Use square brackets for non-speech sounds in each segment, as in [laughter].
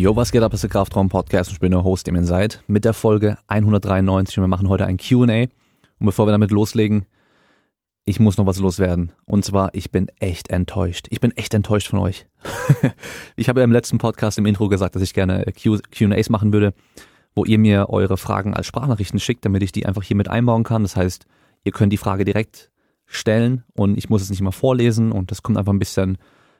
Yo, was geht ab? Das ist der Kraftraum Podcast. Ich bin der Host, dem ihr seid, mit der Folge 193 und wir machen heute ein Q&A. Und bevor wir damit loslegen, ich muss noch was loswerden. Und zwar, ich bin echt enttäuscht. Ich bin echt enttäuscht von euch. [laughs] ich habe ja im letzten Podcast im Intro gesagt, dass ich gerne Q&As machen würde, wo ihr mir eure Fragen als Sprachnachrichten schickt, damit ich die einfach hier mit einbauen kann. Das heißt, ihr könnt die Frage direkt stellen und ich muss es nicht mal vorlesen und das kommt einfach ein bisschen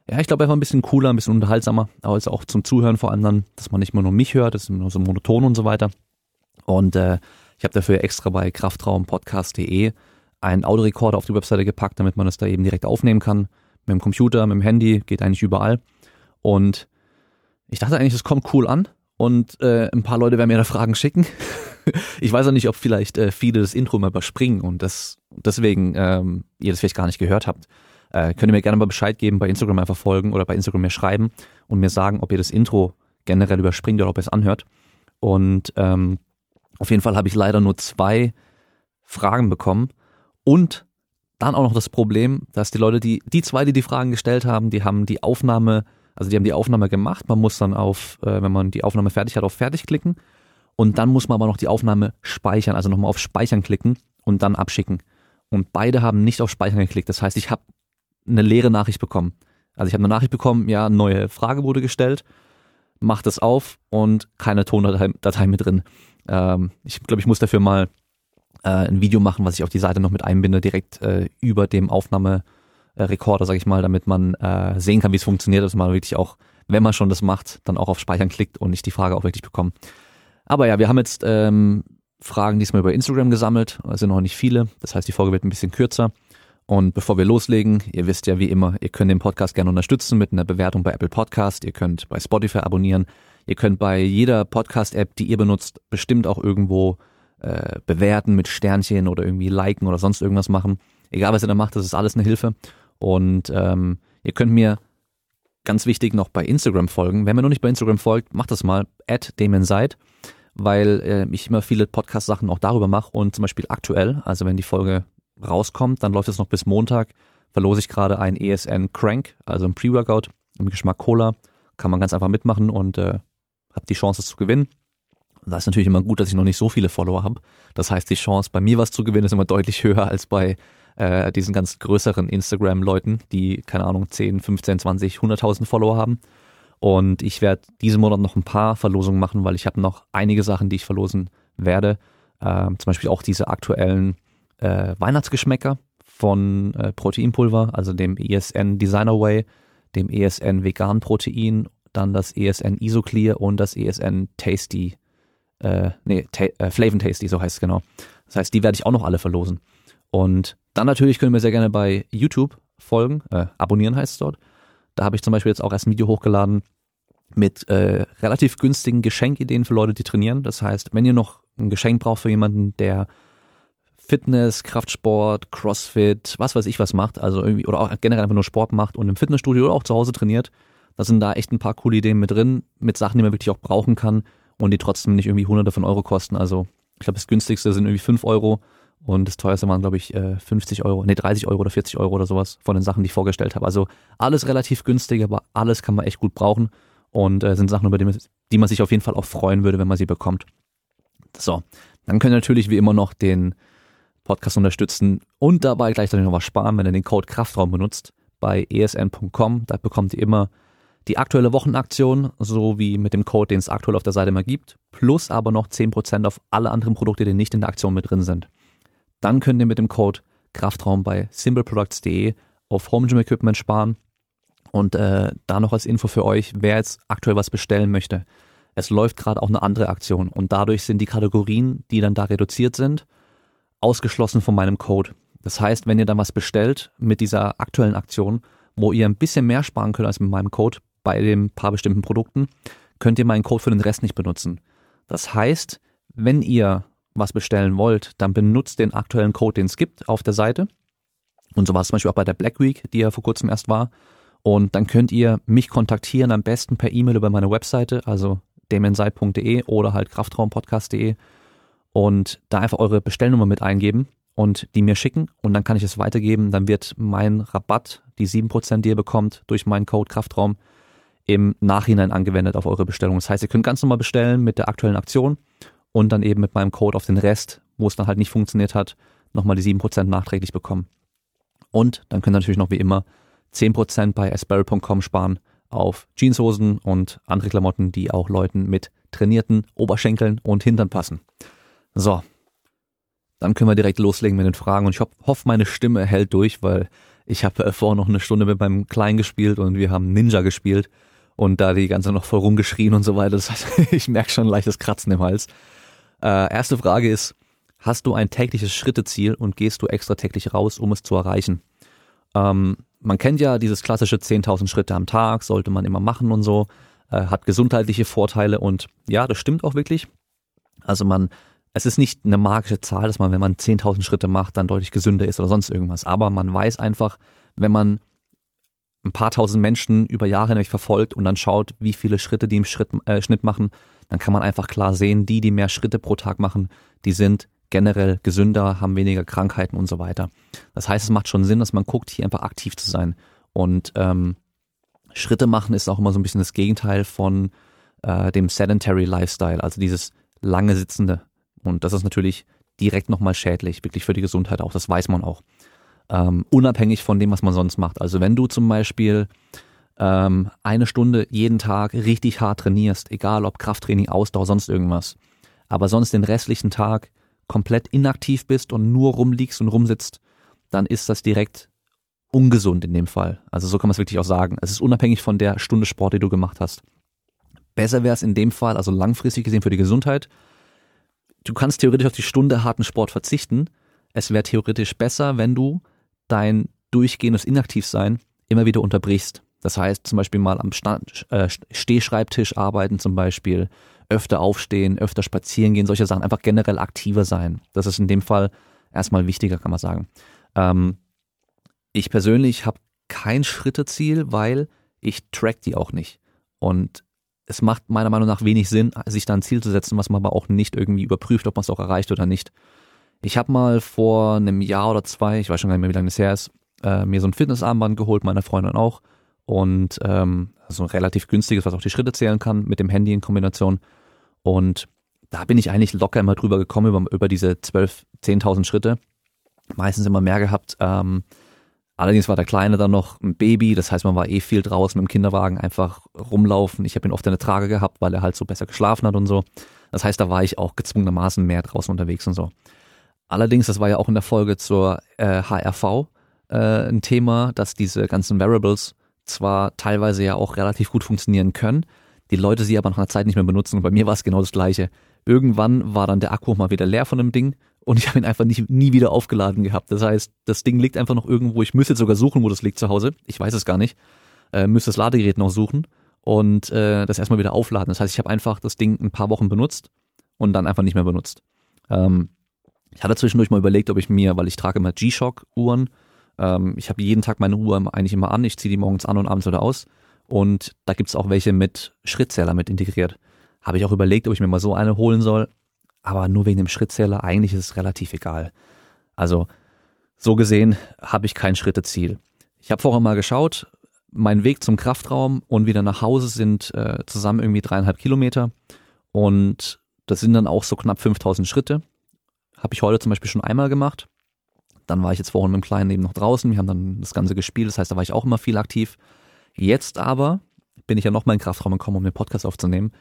ja, ich glaube einfach ein bisschen cooler, ein bisschen unterhaltsamer, aber ist auch zum Zuhören vor allem dass man nicht mehr nur mich hört, das ist nur so monoton und so weiter. Und äh, ich habe dafür extra bei kraftraumpodcast.de einen Audiorekorder auf die Webseite gepackt, damit man das da eben direkt aufnehmen kann. Mit dem Computer, mit dem Handy, geht eigentlich überall. Und ich dachte eigentlich, das kommt cool an und äh, ein paar Leute werden mir da Fragen schicken. [laughs] ich weiß auch nicht, ob vielleicht äh, viele das Intro mal überspringen und das deswegen ähm, ihr das vielleicht gar nicht gehört habt. Äh, könnt ihr mir gerne mal Bescheid geben, bei Instagram einfach folgen oder bei Instagram mir schreiben und mir sagen, ob ihr das Intro generell überspringt oder ob ihr es anhört. Und ähm, auf jeden Fall habe ich leider nur zwei Fragen bekommen und dann auch noch das Problem, dass die Leute, die, die zwei, die die Fragen gestellt haben, die haben die Aufnahme, also die haben die Aufnahme gemacht. Man muss dann auf, äh, wenn man die Aufnahme fertig hat, auf Fertig klicken. Und dann muss man aber noch die Aufnahme speichern, also nochmal auf Speichern klicken und dann abschicken. Und beide haben nicht auf Speichern geklickt. Das heißt, ich habe eine leere Nachricht bekommen. Also ich habe eine Nachricht bekommen, ja, neue Frage wurde gestellt, mach das auf und keine Tondatei Datei mit drin. Ähm, ich glaube, ich muss dafür mal äh, ein Video machen, was ich auf die Seite noch mit einbinde, direkt äh, über dem Aufnahmerekorder, sage ich mal, damit man äh, sehen kann, wie es funktioniert, dass man wirklich auch, wenn man schon das macht, dann auch auf Speichern klickt und nicht die Frage auch wirklich bekommt. Aber ja, wir haben jetzt ähm, Fragen diesmal über Instagram gesammelt, es sind noch nicht viele, das heißt, die Folge wird ein bisschen kürzer. Und bevor wir loslegen, ihr wisst ja wie immer, ihr könnt den Podcast gerne unterstützen mit einer Bewertung bei Apple Podcast, ihr könnt bei Spotify abonnieren, ihr könnt bei jeder Podcast-App, die ihr benutzt, bestimmt auch irgendwo äh, bewerten mit Sternchen oder irgendwie liken oder sonst irgendwas machen. Egal was ihr da macht, das ist alles eine Hilfe. Und ähm, ihr könnt mir ganz wichtig noch bei Instagram folgen. Wenn ihr noch nicht bei Instagram folgt, macht das mal, at Seid, weil äh, ich immer viele Podcast-Sachen auch darüber mache und zum Beispiel aktuell, also wenn die Folge rauskommt, dann läuft es noch bis Montag, verlose ich gerade ein ESN Crank, also ein Pre-Workout im Geschmack Cola. Kann man ganz einfach mitmachen und äh, habe die Chance, es zu gewinnen. Da ist natürlich immer gut, dass ich noch nicht so viele Follower habe. Das heißt, die Chance, bei mir was zu gewinnen, ist immer deutlich höher als bei äh, diesen ganz größeren Instagram-Leuten, die, keine Ahnung, 10, 15, 20, 100.000 Follower haben. Und ich werde diesen Monat noch ein paar Verlosungen machen, weil ich habe noch einige Sachen, die ich verlosen werde. Äh, zum Beispiel auch diese aktuellen äh, Weihnachtsgeschmäcker von äh, Proteinpulver, also dem ESN Designer Way, dem ESN Vegan Protein, dann das ESN Isoclear und das ESN Tasty, äh, nee, ta äh, Flavin Tasty, so heißt es genau. Das heißt, die werde ich auch noch alle verlosen. Und dann natürlich können wir sehr gerne bei YouTube folgen, äh, abonnieren heißt es dort. Da habe ich zum Beispiel jetzt auch erst ein Video hochgeladen mit äh, relativ günstigen Geschenkideen für Leute, die trainieren. Das heißt, wenn ihr noch ein Geschenk braucht für jemanden, der Fitness, Kraftsport, Crossfit, was weiß ich was macht, also irgendwie, oder auch generell einfach nur Sport macht und im Fitnessstudio oder auch zu Hause trainiert, da sind da echt ein paar coole Ideen mit drin, mit Sachen, die man wirklich auch brauchen kann und die trotzdem nicht irgendwie hunderte von Euro kosten. Also ich glaube, das günstigste sind irgendwie fünf Euro und das teuerste waren, glaube ich, 50 äh, Euro, nee, 30 Euro oder 40 Euro oder sowas von den Sachen, die ich vorgestellt habe. Also alles relativ günstig, aber alles kann man echt gut brauchen und äh, sind Sachen, über die, die man sich auf jeden Fall auch freuen würde, wenn man sie bekommt. So, dann könnt ihr natürlich wie immer noch den Podcast unterstützen und dabei gleichzeitig noch was sparen, wenn ihr den Code Kraftraum benutzt bei esn.com. Da bekommt ihr immer die aktuelle Wochenaktion, so wie mit dem Code, den es aktuell auf der Seite immer gibt, plus aber noch 10% auf alle anderen Produkte, die nicht in der Aktion mit drin sind. Dann könnt ihr mit dem Code Kraftraum bei simpleproducts.de auf Home Gym Equipment sparen. Und äh, da noch als Info für euch, wer jetzt aktuell was bestellen möchte. Es läuft gerade auch eine andere Aktion und dadurch sind die Kategorien, die dann da reduziert sind, ausgeschlossen von meinem Code. Das heißt, wenn ihr dann was bestellt mit dieser aktuellen Aktion, wo ihr ein bisschen mehr sparen könnt als mit meinem Code bei den paar bestimmten Produkten, könnt ihr meinen Code für den Rest nicht benutzen. Das heißt, wenn ihr was bestellen wollt, dann benutzt den aktuellen Code, den es gibt auf der Seite. Und so war es zum Beispiel auch bei der Black Week, die ja vor kurzem erst war. Und dann könnt ihr mich kontaktieren, am besten per E-Mail über meine Webseite, also demenseit.de oder halt kraftraumpodcast.de und da einfach eure Bestellnummer mit eingeben und die mir schicken und dann kann ich es weitergeben. Dann wird mein Rabatt, die 7%, die ihr bekommt durch meinen Code Kraftraum, im Nachhinein angewendet auf eure Bestellung. Das heißt, ihr könnt ganz normal bestellen mit der aktuellen Aktion und dann eben mit meinem Code auf den Rest, wo es dann halt nicht funktioniert hat, nochmal die 7% nachträglich bekommen. Und dann könnt ihr natürlich noch wie immer 10% bei asperry.com sparen auf Jeanshosen und andere Klamotten, die auch Leuten mit trainierten Oberschenkeln und Hintern passen. So, dann können wir direkt loslegen mit den Fragen und ich hoffe, meine Stimme hält durch, weil ich habe äh, noch eine Stunde mit meinem Kleinen gespielt und wir haben Ninja gespielt und da die ganze noch voll rumgeschrien und so weiter. Das heißt, [laughs] ich merke schon ein leichtes Kratzen im Hals. Äh, erste Frage ist, hast du ein tägliches Schritteziel und gehst du extra täglich raus, um es zu erreichen? Ähm, man kennt ja dieses klassische 10.000 Schritte am Tag, sollte man immer machen und so, äh, hat gesundheitliche Vorteile und ja, das stimmt auch wirklich. Also man, es ist nicht eine magische Zahl, dass man, wenn man 10.000 Schritte macht, dann deutlich gesünder ist oder sonst irgendwas. Aber man weiß einfach, wenn man ein paar tausend Menschen über Jahre hinweg verfolgt und dann schaut, wie viele Schritte die im Schritt, äh, Schnitt machen, dann kann man einfach klar sehen, die, die mehr Schritte pro Tag machen, die sind generell gesünder, haben weniger Krankheiten und so weiter. Das heißt, es macht schon Sinn, dass man guckt, hier einfach aktiv zu sein. Und ähm, Schritte machen ist auch immer so ein bisschen das Gegenteil von äh, dem sedentary Lifestyle, also dieses lange Sitzende. Und das ist natürlich direkt nochmal schädlich, wirklich für die Gesundheit auch, das weiß man auch. Ähm, unabhängig von dem, was man sonst macht. Also wenn du zum Beispiel ähm, eine Stunde jeden Tag richtig hart trainierst, egal ob Krafttraining, Ausdauer, sonst irgendwas, aber sonst den restlichen Tag komplett inaktiv bist und nur rumliegst und rumsitzt, dann ist das direkt ungesund in dem Fall. Also so kann man es wirklich auch sagen. Es ist unabhängig von der Stunde Sport, die du gemacht hast. Besser wäre es in dem Fall, also langfristig gesehen für die Gesundheit. Du kannst theoretisch auf die Stunde harten Sport verzichten. Es wäre theoretisch besser, wenn du dein durchgehendes Inaktivsein immer wieder unterbrichst. Das heißt zum Beispiel mal am Stand, äh, Stehschreibtisch arbeiten zum Beispiel öfter aufstehen, öfter spazieren gehen, solche Sachen, einfach generell aktiver sein. Das ist in dem Fall erstmal wichtiger, kann man sagen. Ähm, ich persönlich habe kein Schritteziel, weil ich track die auch nicht. Und es macht meiner Meinung nach wenig Sinn, sich da ein Ziel zu setzen, was man aber auch nicht irgendwie überprüft, ob man es auch erreicht oder nicht. Ich habe mal vor einem Jahr oder zwei, ich weiß schon gar nicht mehr, wie lange das her ist, äh, mir so ein Fitnessarmband geholt, meiner Freundin auch. Und ähm, so ein relativ günstiges, was auch die Schritte zählen kann, mit dem Handy in Kombination. Und da bin ich eigentlich locker immer drüber gekommen, über, über diese 12, 10.000 Schritte. Meistens immer mehr gehabt. Ähm, allerdings war der Kleine dann noch ein Baby, das heißt, man war eh viel draußen mit dem Kinderwagen, einfach rumlaufen. Ich habe ihn oft in der Trage gehabt, weil er halt so besser geschlafen hat und so. Das heißt, da war ich auch gezwungenermaßen mehr draußen unterwegs und so. Allerdings, das war ja auch in der Folge zur äh, HRV äh, ein Thema, dass diese ganzen Variables zwar teilweise ja auch relativ gut funktionieren können, die Leute sie aber nach einer Zeit nicht mehr benutzen. Und bei mir war es genau das Gleiche. Irgendwann war dann der Akku mal wieder leer von dem Ding und ich habe ihn einfach nicht, nie wieder aufgeladen gehabt. Das heißt, das Ding liegt einfach noch irgendwo. Ich müsste jetzt sogar suchen, wo das liegt zu Hause. Ich weiß es gar nicht. Äh, müsste das Ladegerät noch suchen und äh, das erstmal wieder aufladen. Das heißt, ich habe einfach das Ding ein paar Wochen benutzt und dann einfach nicht mehr benutzt. Ähm, ich hatte zwischendurch mal überlegt, ob ich mir, weil ich trage immer G-Shock-Uhren, ähm, ich habe jeden Tag meine Uhr eigentlich immer an, ich ziehe die morgens an und abends wieder aus und da gibt's auch welche mit Schrittzähler mit integriert. Habe ich auch überlegt, ob ich mir mal so eine holen soll. Aber nur wegen dem Schrittzähler, eigentlich ist es relativ egal. Also so gesehen habe ich kein Schritteziel. Ich habe vorher mal geschaut, mein Weg zum Kraftraum und wieder nach Hause sind äh, zusammen irgendwie dreieinhalb Kilometer. Und das sind dann auch so knapp 5000 Schritte. Habe ich heute zum Beispiel schon einmal gemacht. Dann war ich jetzt vorhin mit dem Kleinen eben noch draußen. Wir haben dann das Ganze gespielt. Das heißt, da war ich auch immer viel aktiv. Jetzt aber bin ich ja noch mal in den Kraftraum gekommen, um den Podcast aufzunehmen.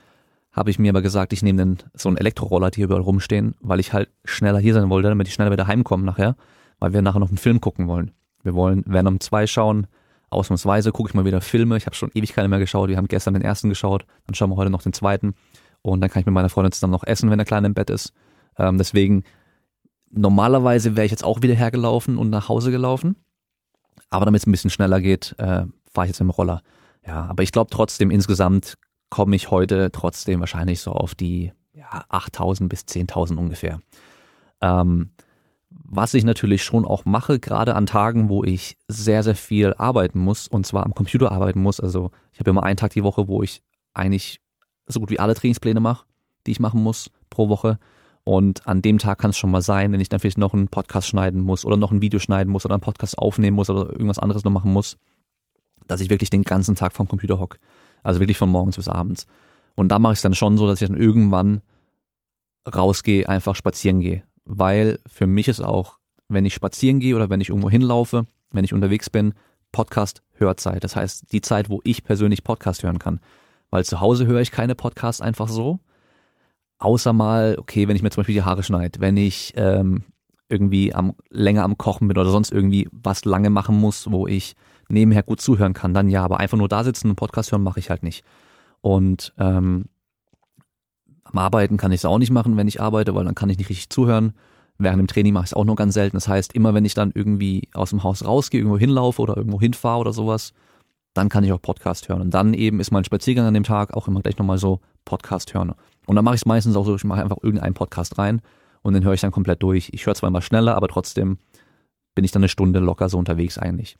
Habe ich mir aber gesagt, ich nehme so einen Elektroroller, die hier überall rumstehen, weil ich halt schneller hier sein wollte, damit ich schneller wieder heimkomme nachher, weil wir nachher noch einen Film gucken wollen. Wir wollen Venom 2 schauen. Ausnahmsweise gucke ich mal wieder Filme. Ich habe schon ewig keine mehr geschaut. Wir haben gestern den ersten geschaut. Dann schauen wir heute noch den zweiten. Und dann kann ich mit meiner Freundin zusammen noch essen, wenn der Kleine im Bett ist. Ähm, deswegen, normalerweise wäre ich jetzt auch wieder hergelaufen und nach Hause gelaufen. Aber damit es ein bisschen schneller geht, äh, fahre ich jetzt im Roller. Ja, aber ich glaube trotzdem insgesamt komme ich heute trotzdem wahrscheinlich so auf die ja, 8000 bis 10.000 ungefähr. Ähm, was ich natürlich schon auch mache, gerade an Tagen, wo ich sehr, sehr viel arbeiten muss, und zwar am Computer arbeiten muss. Also ich habe immer einen Tag die Woche, wo ich eigentlich so gut wie alle Trainingspläne mache, die ich machen muss pro Woche. Und an dem Tag kann es schon mal sein, wenn ich dann vielleicht noch einen Podcast schneiden muss oder noch ein Video schneiden muss oder einen Podcast aufnehmen muss oder irgendwas anderes noch machen muss, dass ich wirklich den ganzen Tag vom Computer hock. Also wirklich von morgens bis abends. Und da mache ich es dann schon so, dass ich dann irgendwann rausgehe, einfach spazieren gehe. Weil für mich ist auch, wenn ich spazieren gehe oder wenn ich irgendwo hinlaufe, wenn ich unterwegs bin, Podcast-Hörzeit. Das heißt, die Zeit, wo ich persönlich Podcast hören kann. Weil zu Hause höre ich keine Podcasts einfach so. Außer mal, okay, wenn ich mir zum Beispiel die Haare schneide, wenn ich ähm, irgendwie am, länger am Kochen bin oder sonst irgendwie was lange machen muss, wo ich nebenher gut zuhören kann, dann ja, aber einfach nur da sitzen und Podcast hören mache ich halt nicht. Und ähm, am Arbeiten kann ich es auch nicht machen, wenn ich arbeite, weil dann kann ich nicht richtig zuhören. Während dem Training mache ich es auch nur ganz selten. Das heißt, immer wenn ich dann irgendwie aus dem Haus rausgehe, irgendwo hinlaufe oder irgendwo hinfahre oder sowas, dann kann ich auch Podcast hören. Und dann eben ist mein Spaziergang an dem Tag auch immer gleich nochmal so Podcast hören. Und dann mache ich es meistens auch so, ich mache einfach irgendeinen Podcast rein und den höre ich dann komplett durch. Ich höre zwar immer schneller, aber trotzdem bin ich dann eine Stunde locker so unterwegs eigentlich.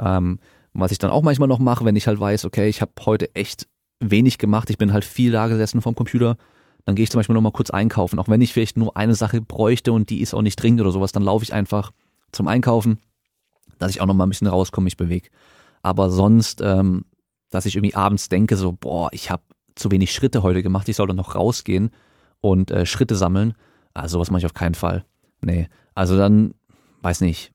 Ähm, was ich dann auch manchmal noch mache, wenn ich halt weiß, okay, ich habe heute echt wenig gemacht, ich bin halt viel da gesessen vom Computer, dann gehe ich zum Beispiel noch mal kurz einkaufen. Auch wenn ich vielleicht nur eine Sache bräuchte und die ist auch nicht dringend oder sowas, dann laufe ich einfach zum Einkaufen, dass ich auch noch mal ein bisschen rauskomme, mich bewege. Aber sonst, ähm, dass ich irgendwie abends denke, so, boah, ich habe zu wenig Schritte heute gemacht, ich soll doch noch rausgehen und äh, Schritte sammeln. Also sowas mache ich auf keinen Fall. Nee. Also dann, weiß nicht,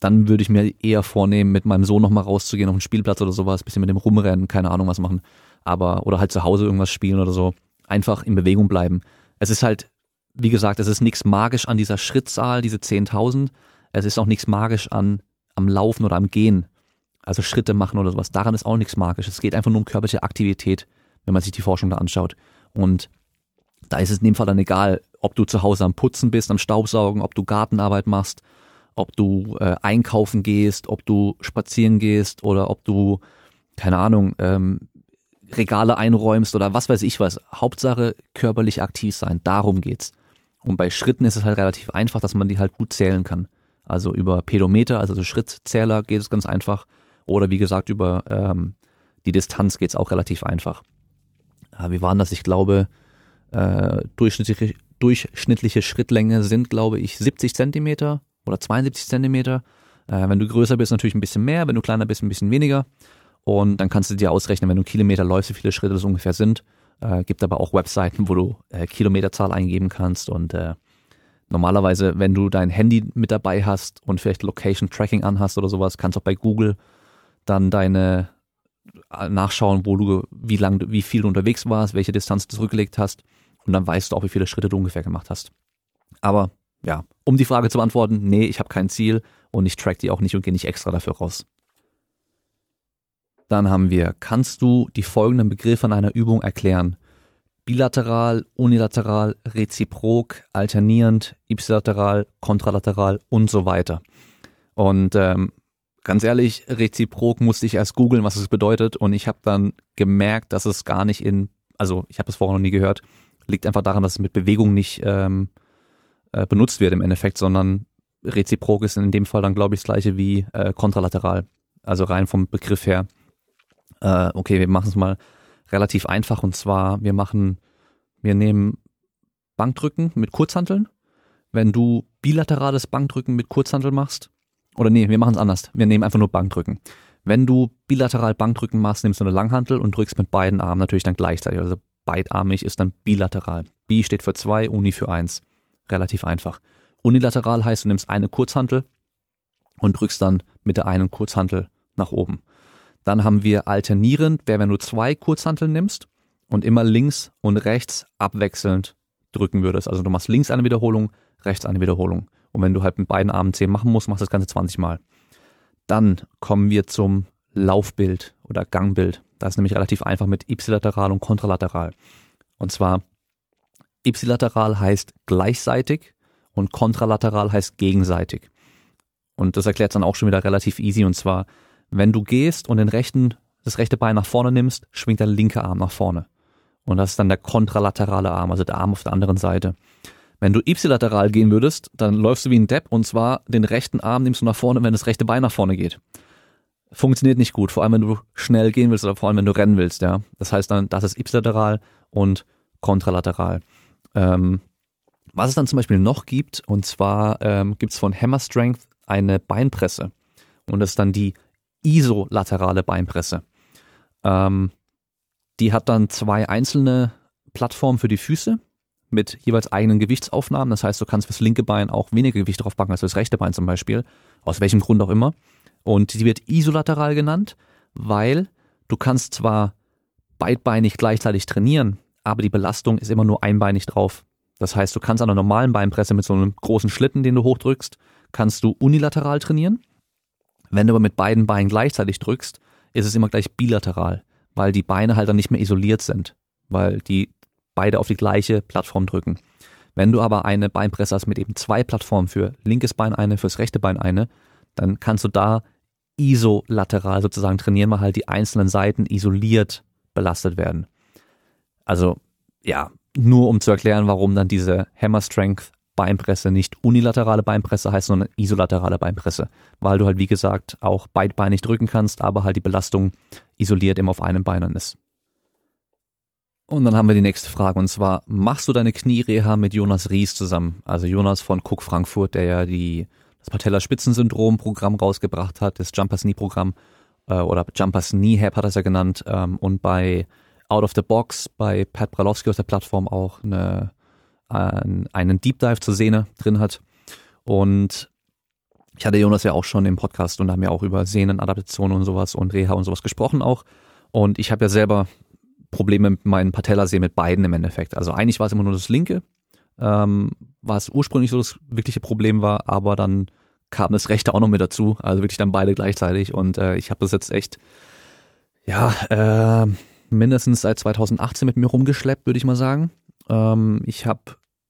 dann würde ich mir eher vornehmen, mit meinem Sohn nochmal rauszugehen auf den Spielplatz oder sowas, bisschen mit dem rumrennen, keine Ahnung was machen. Aber, oder halt zu Hause irgendwas spielen oder so. Einfach in Bewegung bleiben. Es ist halt, wie gesagt, es ist nichts magisch an dieser Schrittzahl, diese 10.000. Es ist auch nichts magisch an, am Laufen oder am Gehen. Also Schritte machen oder sowas. Daran ist auch nichts magisch. Es geht einfach nur um körperliche Aktivität, wenn man sich die Forschung da anschaut. Und da ist es in dem Fall dann egal, ob du zu Hause am Putzen bist, am Staubsaugen, ob du Gartenarbeit machst, ob du äh, einkaufen gehst, ob du spazieren gehst oder ob du, keine Ahnung, ähm, Regale einräumst oder was weiß ich was. Hauptsache körperlich aktiv sein, darum geht's. Und bei Schritten ist es halt relativ einfach, dass man die halt gut zählen kann. Also über Pedometer, also so Schrittzähler geht es ganz einfach. Oder wie gesagt, über ähm, die Distanz geht's auch relativ einfach. Ja, wie waren das? Ich glaube, äh, durchschnittliche, durchschnittliche Schrittlänge sind, glaube ich, 70 Zentimeter oder 72 Zentimeter. Äh, wenn du größer bist, natürlich ein bisschen mehr, wenn du kleiner bist, ein bisschen weniger. Und dann kannst du dir ausrechnen, wenn du Kilometer läufst, wie viele Schritte das ungefähr sind. Äh, gibt aber auch Webseiten, wo du äh, Kilometerzahl eingeben kannst und äh, normalerweise, wenn du dein Handy mit dabei hast und vielleicht Location Tracking anhast oder sowas, kannst du auch bei Google dann deine äh, nachschauen, wo du, wie lang, wie viel du unterwegs warst, welche Distanz du zurückgelegt hast und dann weißt du auch, wie viele Schritte du ungefähr gemacht hast. Aber ja, um die Frage zu beantworten, nee, ich habe kein Ziel und ich track die auch nicht und gehe nicht extra dafür raus. Dann haben wir, kannst du die folgenden Begriffe an einer Übung erklären? Bilateral, unilateral, reziprok, alternierend, ipsilateral, kontralateral und so weiter. Und ähm, ganz ehrlich, reziprok musste ich erst googeln, was es bedeutet und ich habe dann gemerkt, dass es gar nicht in, also ich habe es vorher noch nie gehört, liegt einfach daran, dass es mit Bewegung nicht ähm, äh, benutzt wird im Endeffekt, sondern reziprok ist in dem Fall dann, glaube ich, das gleiche wie äh, kontralateral. Also rein vom Begriff her. Äh, okay, wir machen es mal relativ einfach und zwar, wir machen, wir nehmen Bankdrücken mit Kurzhanteln. Wenn du bilaterales Bankdrücken mit Kurzhantel machst, oder nee, wir machen es anders. Wir nehmen einfach nur Bankdrücken. Wenn du bilateral Bankdrücken machst, nimmst du eine Langhantel und drückst mit beiden Armen natürlich dann gleichzeitig. Also beidarmig ist dann bilateral. Bi steht für zwei, Uni für eins. Relativ einfach. Unilateral heißt, du nimmst eine Kurzhantel und drückst dann mit der einen Kurzhantel nach oben. Dann haben wir alternierend, wäre wenn du zwei Kurzhanteln nimmst und immer links und rechts abwechselnd drücken würdest. Also du machst links eine Wiederholung, rechts eine Wiederholung. Und wenn du halt mit beiden Armen 10 machen musst, machst du das Ganze 20 Mal. Dann kommen wir zum Laufbild oder Gangbild. Das ist nämlich relativ einfach mit ipsilateral und kontralateral. Und zwar ipsilateral heißt gleichseitig und kontralateral heißt gegenseitig. Und das erklärt dann auch schon wieder relativ easy. Und zwar, wenn du gehst und den rechten, das rechte Bein nach vorne nimmst, schwingt der linke Arm nach vorne. Und das ist dann der kontralaterale Arm, also der Arm auf der anderen Seite. Wenn du ipsilateral gehen würdest, dann läufst du wie ein Depp und zwar den rechten Arm nimmst du nach vorne, wenn das rechte Bein nach vorne geht. Funktioniert nicht gut, vor allem wenn du schnell gehen willst oder vor allem wenn du rennen willst, ja. Das heißt dann, das ist ipsilateral und kontralateral. Ähm, was es dann zum Beispiel noch gibt, und zwar ähm, gibt es von Hammer Strength eine Beinpresse. Und das ist dann die isolaterale Beinpresse. Ähm, Die hat dann zwei einzelne Plattformen für die Füße mit jeweils eigenen Gewichtsaufnahmen. Das heißt, du kannst fürs linke Bein auch weniger Gewicht drauf packen als fürs rechte Bein zum Beispiel. Aus welchem Grund auch immer. Und die wird isolateral genannt, weil du kannst zwar beidbeinig gleichzeitig trainieren, aber die Belastung ist immer nur einbeinig drauf. Das heißt, du kannst an einer normalen Beinpresse mit so einem großen Schlitten, den du hochdrückst, kannst du unilateral trainieren. Wenn du aber mit beiden Beinen gleichzeitig drückst, ist es immer gleich bilateral, weil die Beine halt dann nicht mehr isoliert sind, weil die beide auf die gleiche Plattform drücken. Wenn du aber eine Beinpresse hast mit eben zwei Plattformen für linkes Bein eine, fürs rechte Bein eine, dann kannst du da isolateral sozusagen trainieren, weil halt die einzelnen Seiten isoliert belastet werden. Also ja, nur um zu erklären, warum dann diese Hammer Strength Beinpresse nicht unilaterale Beinpresse heißt, sondern isolaterale Beinpresse, weil du halt wie gesagt auch beidbeinig drücken kannst, aber halt die Belastung isoliert immer auf einem Bein ist. Und dann haben wir die nächste Frage und zwar, machst du deine Kniereha mit Jonas Ries zusammen? Also Jonas von Cook Frankfurt, der ja die, das Patellaspitzensyndrom-Programm rausgebracht hat, das Jumpers Knee-Programm äh, oder Jumpers Knee Hab hat er es ja genannt ähm, und bei Out of the Box, bei Pat Bralowski aus der Plattform auch eine, ein, einen Deep Dive zur Sehne drin hat. Und ich hatte Jonas ja auch schon im Podcast und haben ja auch über Sehnenadaptation und sowas und Reha und sowas gesprochen auch. Und ich habe ja selber Probleme mit meinen Patellasehnen mit beiden im Endeffekt. Also eigentlich war es immer nur das linke, ähm, was ursprünglich so das wirkliche Problem war, aber dann kam das rechte auch noch mit dazu, also wirklich dann beide gleichzeitig und äh, ich habe das jetzt echt, ja, äh, mindestens seit 2018 mit mir rumgeschleppt, würde ich mal sagen. Ähm, ich habe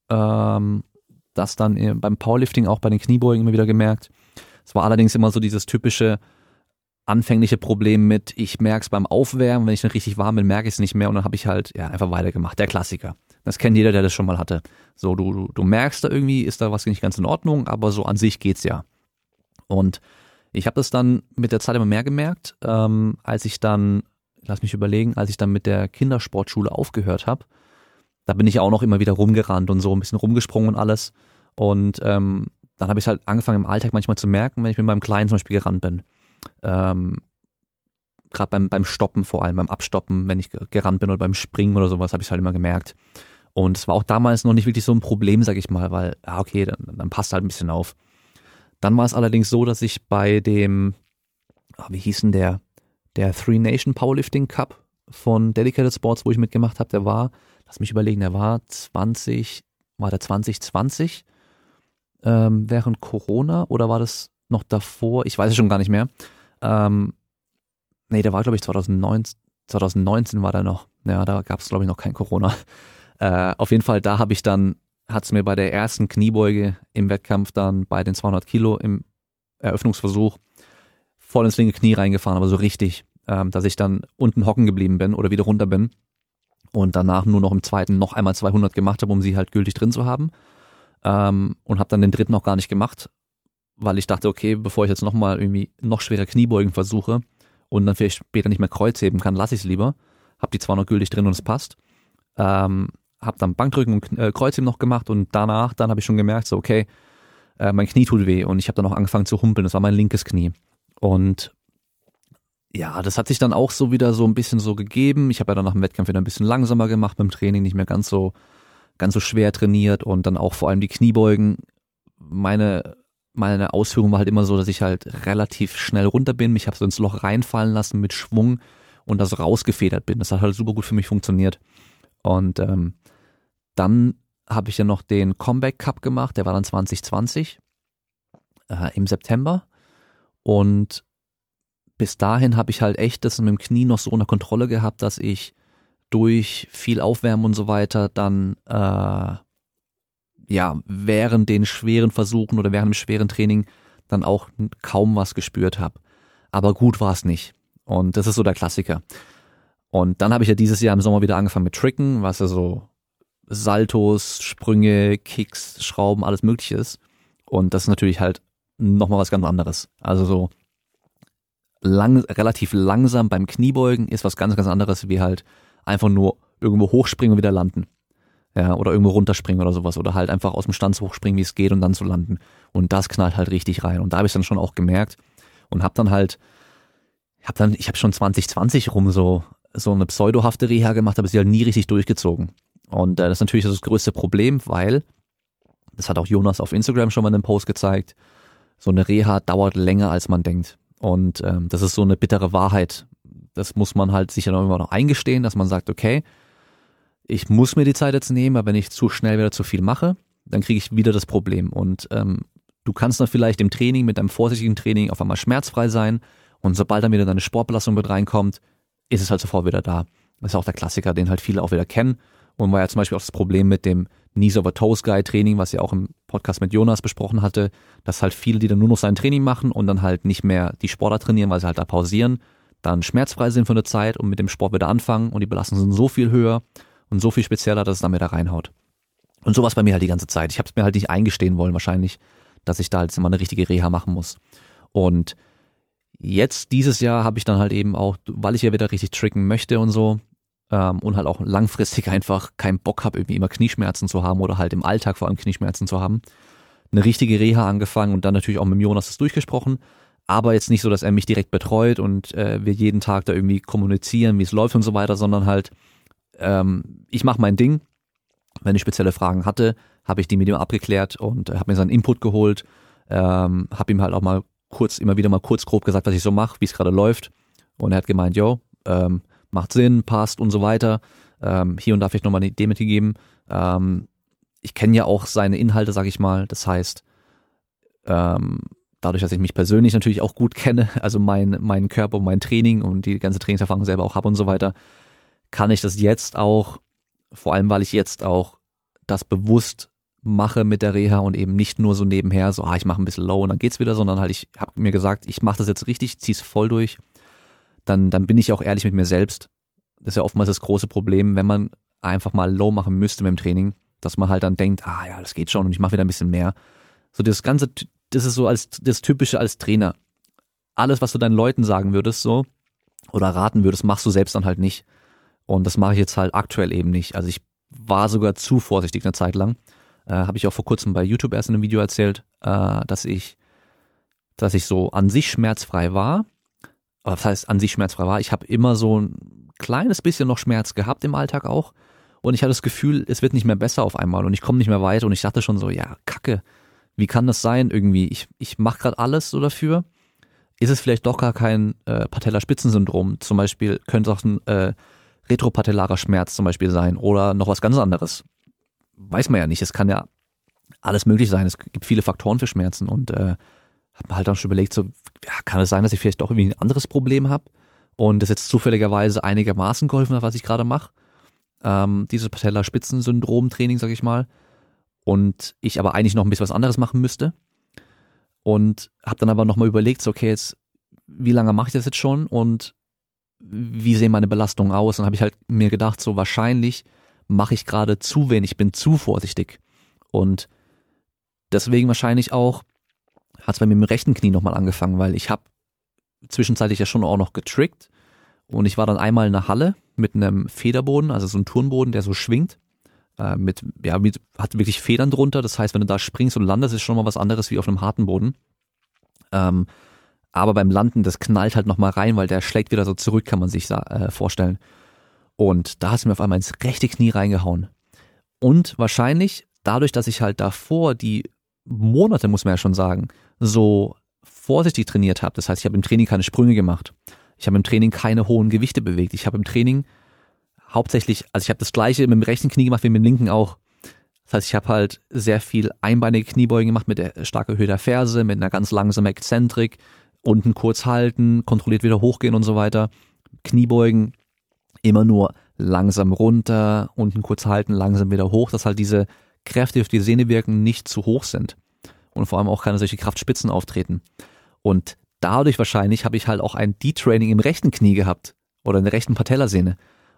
ähm, das dann beim Powerlifting auch bei den Kniebeugen immer wieder gemerkt. Es war allerdings immer so dieses typische, anfängliche Problem mit, ich merke es beim Aufwärmen, wenn ich dann richtig warm bin, merke ich es nicht mehr und dann habe ich halt ja einfach weitergemacht. Der Klassiker. Das kennt jeder, der das schon mal hatte. So, du, du, merkst da irgendwie, ist da was nicht ganz in Ordnung, aber so an sich geht's ja. Und ich habe das dann mit der Zeit immer mehr gemerkt, ähm, als ich dann, lass mich überlegen, als ich dann mit der Kindersportschule aufgehört habe. Da bin ich auch noch immer wieder rumgerannt und so ein bisschen rumgesprungen und alles. Und ähm, dann habe ich halt angefangen im Alltag manchmal zu merken, wenn ich mit meinem Kleinen zum Beispiel gerannt bin ähm, gerade beim, beim Stoppen vor allem, beim Abstoppen, wenn ich gerannt bin oder beim Springen oder sowas, habe ich halt immer gemerkt. Und es war auch damals noch nicht wirklich so ein Problem, sag ich mal, weil, ja, okay, dann, dann passt halt ein bisschen auf. Dann war es allerdings so, dass ich bei dem, ah, wie hieß denn der, der Three Nation Powerlifting Cup von Dedicated Sports, wo ich mitgemacht habe, der war, lass mich überlegen, der war 20, war der 2020 ähm, während Corona oder war das noch davor, ich weiß es schon gar nicht mehr. Ähm, nee, der war, glaube ich, 2019, 2019 war der noch. Ja, da gab es, glaube ich, noch kein Corona. [laughs] Äh, auf jeden Fall, da habe ich dann, hat es mir bei der ersten Kniebeuge im Wettkampf dann bei den 200 Kilo im Eröffnungsversuch voll ins linke Knie reingefahren, aber so richtig, ähm, dass ich dann unten hocken geblieben bin oder wieder runter bin und danach nur noch im zweiten noch einmal 200 gemacht habe, um sie halt gültig drin zu haben. Ähm, und habe dann den dritten auch gar nicht gemacht, weil ich dachte, okay, bevor ich jetzt nochmal irgendwie noch schwerer Kniebeugen versuche und dann vielleicht später nicht mehr Kreuz heben kann, lasse ich es lieber. Hab die zwar noch gültig drin und es passt. Ähm, hab dann Bankdrücken und äh, Kreuzheben noch gemacht und danach, dann habe ich schon gemerkt, so okay, äh, mein Knie tut weh und ich habe dann auch angefangen zu humpeln. Das war mein linkes Knie. Und ja, das hat sich dann auch so wieder so ein bisschen so gegeben. Ich habe ja dann nach dem Wettkampf wieder ein bisschen langsamer gemacht beim Training, nicht mehr ganz so ganz so schwer trainiert und dann auch vor allem die Kniebeugen. Meine meine Ausführung war halt immer so, dass ich halt relativ schnell runter bin, mich habe so ins Loch reinfallen lassen mit Schwung und das rausgefedert bin. Das hat halt super gut für mich funktioniert. Und ähm, dann habe ich ja noch den Comeback Cup gemacht, der war dann 2020 äh, im September. Und bis dahin habe ich halt echt das mit dem Knie noch so unter Kontrolle gehabt, dass ich durch viel Aufwärmen und so weiter dann äh, ja, während den schweren Versuchen oder während dem schweren Training dann auch kaum was gespürt habe. Aber gut war es nicht. Und das ist so der Klassiker. Und dann habe ich ja dieses Jahr im Sommer wieder angefangen mit Tricken, was ja so Saltos, Sprünge, Kicks, Schrauben, alles mögliche ist. Und das ist natürlich halt nochmal was ganz anderes. Also so lang, relativ langsam beim Kniebeugen ist was ganz, ganz anderes wie halt einfach nur irgendwo hochspringen und wieder landen ja, oder irgendwo runterspringen oder sowas oder halt einfach aus dem Stand hochspringen, wie es geht und dann zu landen. Und das knallt halt richtig rein. Und da habe ich dann schon auch gemerkt und habe dann halt, hab dann, ich habe schon 2020 rum so so eine pseudohafte Reha gemacht, aber sie halt nie richtig durchgezogen. Und äh, das ist natürlich das größte Problem, weil, das hat auch Jonas auf Instagram schon mal in einem Post gezeigt, so eine Reha dauert länger, als man denkt. Und ähm, das ist so eine bittere Wahrheit. Das muss man halt sicher noch immer noch eingestehen, dass man sagt, okay, ich muss mir die Zeit jetzt nehmen, aber wenn ich zu schnell wieder zu viel mache, dann kriege ich wieder das Problem. Und ähm, du kannst dann vielleicht im Training mit einem vorsichtigen Training auf einmal schmerzfrei sein und sobald dann wieder deine Sportbelastung mit reinkommt, ist es halt sofort wieder da. Das ist auch der Klassiker, den halt viele auch wieder kennen. Und war ja zum Beispiel auch das Problem mit dem Knees over Toes Guy Training, was ja auch im Podcast mit Jonas besprochen hatte, dass halt viele, die dann nur noch sein Training machen und dann halt nicht mehr die Sportler trainieren, weil sie halt da pausieren, dann schmerzfrei sind für eine Zeit und mit dem Sport wieder anfangen und die Belastungen sind so viel höher und so viel spezieller, dass es dann wieder reinhaut. Und sowas bei mir halt die ganze Zeit. Ich habe es mir halt nicht eingestehen wollen wahrscheinlich, dass ich da jetzt immer eine richtige Reha machen muss. Und jetzt dieses Jahr habe ich dann halt eben auch, weil ich ja wieder richtig tricken möchte und so, ähm, und halt auch langfristig einfach keinen Bock habe, irgendwie immer Knieschmerzen zu haben oder halt im Alltag vor allem Knieschmerzen zu haben, eine richtige Reha angefangen und dann natürlich auch mit Jonas das durchgesprochen. Aber jetzt nicht so, dass er mich direkt betreut und äh, wir jeden Tag da irgendwie kommunizieren, wie es läuft und so weiter, sondern halt, ähm, ich mache mein Ding. Wenn ich spezielle Fragen hatte, habe ich die mit ihm abgeklärt und äh, habe mir seinen Input geholt, ähm, habe ihm halt auch mal kurz, immer wieder mal kurz grob gesagt, was ich so mache, wie es gerade läuft. Und er hat gemeint, yo, ähm, macht Sinn, passt und so weiter. Ähm, hier und da vielleicht nochmal eine Idee mitgegeben. Ähm, ich kenne ja auch seine Inhalte, sag ich mal. Das heißt, ähm, dadurch, dass ich mich persönlich natürlich auch gut kenne, [laughs] also mein, mein Körper und mein Training und die ganze Trainingserfahrung selber auch habe und so weiter, kann ich das jetzt auch, vor allem weil ich jetzt auch das bewusst mache mit der Reha und eben nicht nur so nebenher, so, ah, ich mache ein bisschen low und dann geht's wieder, sondern halt, ich habe mir gesagt, ich mache das jetzt richtig, zieh's voll durch dann, dann bin ich auch ehrlich mit mir selbst. Das ist ja oftmals das große Problem, wenn man einfach mal low machen müsste mit dem Training, dass man halt dann denkt, ah ja, das geht schon und ich mache wieder ein bisschen mehr. So das ganze, das ist so als das Typische als Trainer. Alles, was du deinen Leuten sagen würdest, so oder raten würdest, machst du selbst dann halt nicht. Und das mache ich jetzt halt aktuell eben nicht. Also ich war sogar zu vorsichtig eine Zeit lang. Äh, Habe ich auch vor kurzem bei YouTube erst in einem Video erzählt, äh, dass ich, dass ich so an sich schmerzfrei war, was heißt an sich schmerzfrei war, ich habe immer so ein kleines bisschen noch Schmerz gehabt im Alltag auch. Und ich hatte das Gefühl, es wird nicht mehr besser auf einmal und ich komme nicht mehr weiter und ich dachte schon so, ja, kacke, wie kann das sein irgendwie? Ich, ich mache gerade alles so dafür. Ist es vielleicht doch gar kein äh, Patellaspitzensyndrom? Zum Beispiel könnte es auch ein äh, retropatellarer Schmerz zum Beispiel sein oder noch was ganz anderes. Weiß man ja nicht. Es kann ja alles möglich sein. Es gibt viele Faktoren für Schmerzen und äh, habe halt auch schon überlegt, so, ja, kann es sein, dass ich vielleicht doch irgendwie ein anderes Problem habe und das jetzt zufälligerweise einigermaßen geholfen hat, was ich gerade mache. Ähm, dieses Patellaspitzensyndrom-Training, sag ich mal. Und ich aber eigentlich noch ein bisschen was anderes machen müsste. Und habe dann aber nochmal überlegt, so, okay, jetzt, wie lange mache ich das jetzt schon und wie sehen meine Belastungen aus? Und habe ich halt mir gedacht, so wahrscheinlich mache ich gerade zu wenig, bin zu vorsichtig. Und deswegen wahrscheinlich auch hat es bei mir im rechten Knie nochmal angefangen, weil ich habe zwischenzeitlich ja schon auch noch getrickt und ich war dann einmal in der Halle mit einem Federboden, also so ein Turnboden, der so schwingt, äh, mit, ja, mit, hat wirklich Federn drunter, das heißt, wenn du da springst und landest, ist schon mal was anderes wie auf einem harten Boden. Ähm, aber beim Landen, das knallt halt nochmal rein, weil der schlägt wieder so zurück, kann man sich äh, vorstellen. Und da hat es mir auf einmal ins rechte Knie reingehauen. Und wahrscheinlich dadurch, dass ich halt davor die Monate, muss man ja schon sagen, so vorsichtig trainiert habe. Das heißt, ich habe im Training keine Sprünge gemacht. Ich habe im Training keine hohen Gewichte bewegt. Ich habe im Training hauptsächlich, also ich habe das gleiche mit dem rechten Knie gemacht wie mit dem linken auch. Das heißt, ich habe halt sehr viel einbeinige Kniebeugen gemacht mit der starken Höhe der Ferse, mit einer ganz langsamen Exzentrik, unten kurz halten, kontrolliert wieder hochgehen und so weiter. Kniebeugen immer nur langsam runter, unten kurz halten, langsam wieder hoch, dass halt diese Kräfte, die auf die Sehne wirken, nicht zu hoch sind und vor allem auch keine solche Kraftspitzen auftreten. Und dadurch wahrscheinlich habe ich halt auch ein D-Training im rechten Knie gehabt oder in der rechten Patellasehne.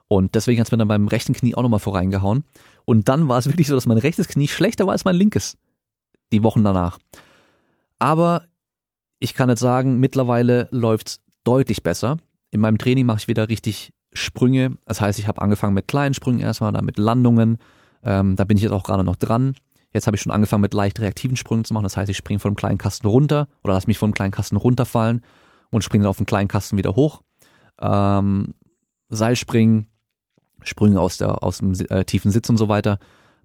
Und deswegen hat es mir dann beim rechten Knie auch nochmal voreingehauen. Und dann war es [laughs] wirklich so, dass mein rechtes Knie schlechter war als mein linkes. Die Wochen danach. Aber ich kann jetzt sagen, mittlerweile läuft's deutlich besser. In meinem Training mache ich wieder richtig Sprünge. Das heißt, ich habe angefangen mit kleinen Sprüngen erstmal, dann mit Landungen. Ähm, da bin ich jetzt auch gerade noch dran. Jetzt habe ich schon angefangen mit leicht reaktiven Sprüngen zu machen. Das heißt, ich springe von einem kleinen Kasten runter oder lass mich von einem kleinen Kasten runterfallen und springe dann auf den kleinen Kasten wieder hoch. Ähm, Seilspringen, Sprünge aus, der, aus dem äh, tiefen Sitz und so weiter,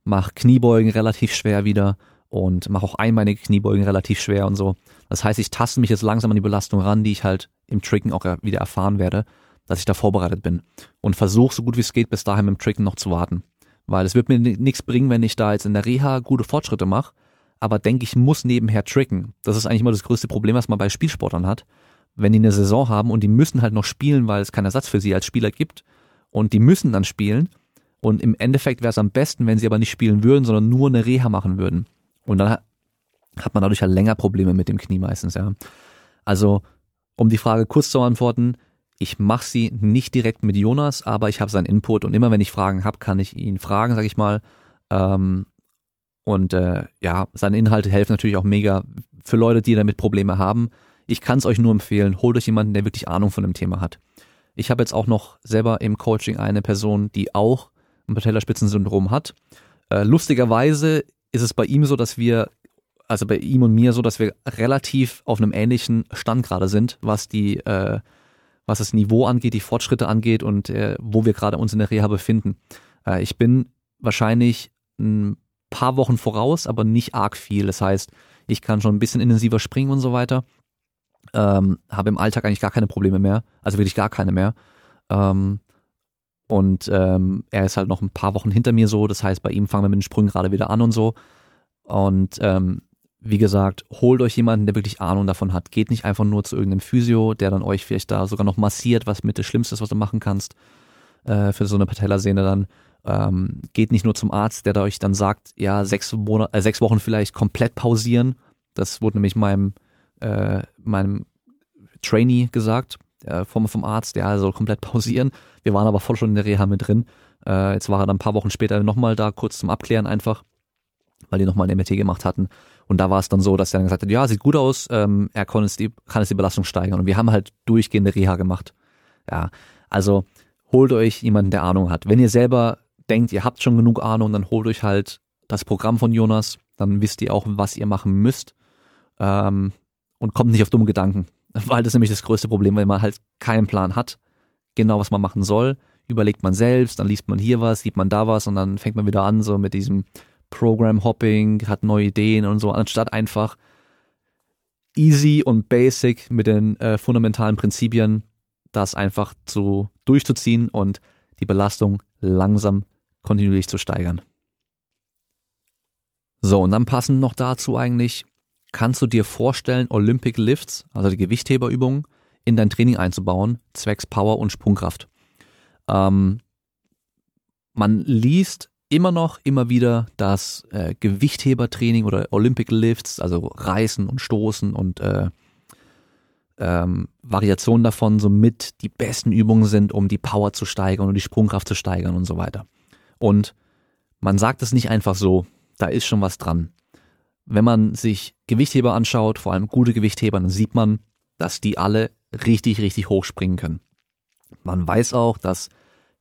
mach Kniebeugen relativ schwer wieder und mache auch einbeinige Kniebeugen relativ schwer und so. Das heißt, ich taste mich jetzt langsam an die Belastung ran, die ich halt im Tricken auch wieder erfahren werde, dass ich da vorbereitet bin und versuche so gut wie es geht bis dahin dem Tricken noch zu warten. Weil es wird mir nichts bringen, wenn ich da jetzt in der Reha gute Fortschritte mache, aber denke ich muss nebenher tricken. Das ist eigentlich immer das größte Problem, was man bei Spielsportlern hat. Wenn die eine Saison haben und die müssen halt noch spielen, weil es keinen Ersatz für sie als Spieler gibt und die müssen dann spielen und im Endeffekt wäre es am besten, wenn sie aber nicht spielen würden, sondern nur eine Reha machen würden. Und dann hat man dadurch halt länger Probleme mit dem Knie meistens, ja. Also, um die Frage kurz zu beantworten, ich mache sie nicht direkt mit Jonas, aber ich habe seinen Input und immer wenn ich Fragen habe, kann ich ihn fragen, sag ich mal. Ähm, und äh, ja, seine Inhalte helfen natürlich auch mega für Leute, die damit Probleme haben. Ich kann es euch nur empfehlen, holt euch jemanden, der wirklich Ahnung von dem Thema hat. Ich habe jetzt auch noch selber im Coaching eine Person, die auch ein Patellaspitzensyndrom hat. Äh, lustigerweise ist es bei ihm so, dass wir, also bei ihm und mir so, dass wir relativ auf einem ähnlichen Stand gerade sind, was die, äh, was das Niveau angeht, die Fortschritte angeht und äh, wo wir gerade uns in der Reha befinden. Äh, ich bin wahrscheinlich ein paar Wochen voraus, aber nicht arg viel. Das heißt, ich kann schon ein bisschen intensiver springen und so weiter. Ähm, habe im Alltag eigentlich gar keine Probleme mehr, also wirklich gar keine mehr. Ähm, und ähm, er ist halt noch ein paar Wochen hinter mir so. Das heißt, bei ihm fangen wir mit den Sprüngen gerade wieder an und so. Und ähm, wie gesagt, holt euch jemanden, der wirklich Ahnung davon hat. Geht nicht einfach nur zu irgendeinem Physio, der dann euch vielleicht da sogar noch massiert, was mit das Schlimmste ist, was du machen kannst äh, für so eine Patellasehne dann. Ähm, geht nicht nur zum Arzt, der da euch dann sagt, ja, sechs, Monat, äh, sechs Wochen vielleicht komplett pausieren. Das wurde nämlich meinem, äh, meinem Trainee gesagt äh, vom, vom Arzt, der soll komplett [laughs] pausieren. Wir waren aber voll schon in der Reha mit drin. Äh, jetzt war er dann ein paar Wochen später nochmal da, kurz zum Abklären einfach, weil die nochmal ein MRT gemacht hatten. Und da war es dann so, dass er dann gesagt hat, ja, sieht gut aus, ähm, er kann es, die, kann es die Belastung steigern. Und wir haben halt durchgehende Reha gemacht. Ja, also holt euch jemanden, der Ahnung hat. Wenn ihr selber denkt, ihr habt schon genug Ahnung, dann holt euch halt das Programm von Jonas, dann wisst ihr auch, was ihr machen müsst. Ähm, und kommt nicht auf dumme Gedanken. [laughs] Weil das ist nämlich das größte Problem, weil man halt keinen Plan hat, genau was man machen soll. Überlegt man selbst, dann liest man hier was, sieht man da was und dann fängt man wieder an, so mit diesem Program Hopping, hat neue Ideen und so, anstatt einfach easy und basic mit den äh, fundamentalen Prinzipien das einfach zu durchzuziehen und die Belastung langsam kontinuierlich zu steigern. So, und dann passen noch dazu eigentlich kannst du dir vorstellen, Olympic Lifts, also die Gewichtheberübungen, in dein Training einzubauen, zwecks Power und Sprungkraft. Ähm, man liest immer noch immer wieder, dass äh, Gewichthebertraining oder Olympic Lifts, also Reißen und Stoßen und äh, ähm, Variationen davon somit die besten Übungen sind, um die Power zu steigern und die Sprungkraft zu steigern und so weiter. Und man sagt es nicht einfach so, da ist schon was dran wenn man sich Gewichtheber anschaut, vor allem gute Gewichtheber, dann sieht man, dass die alle richtig, richtig hoch springen können. Man weiß auch, dass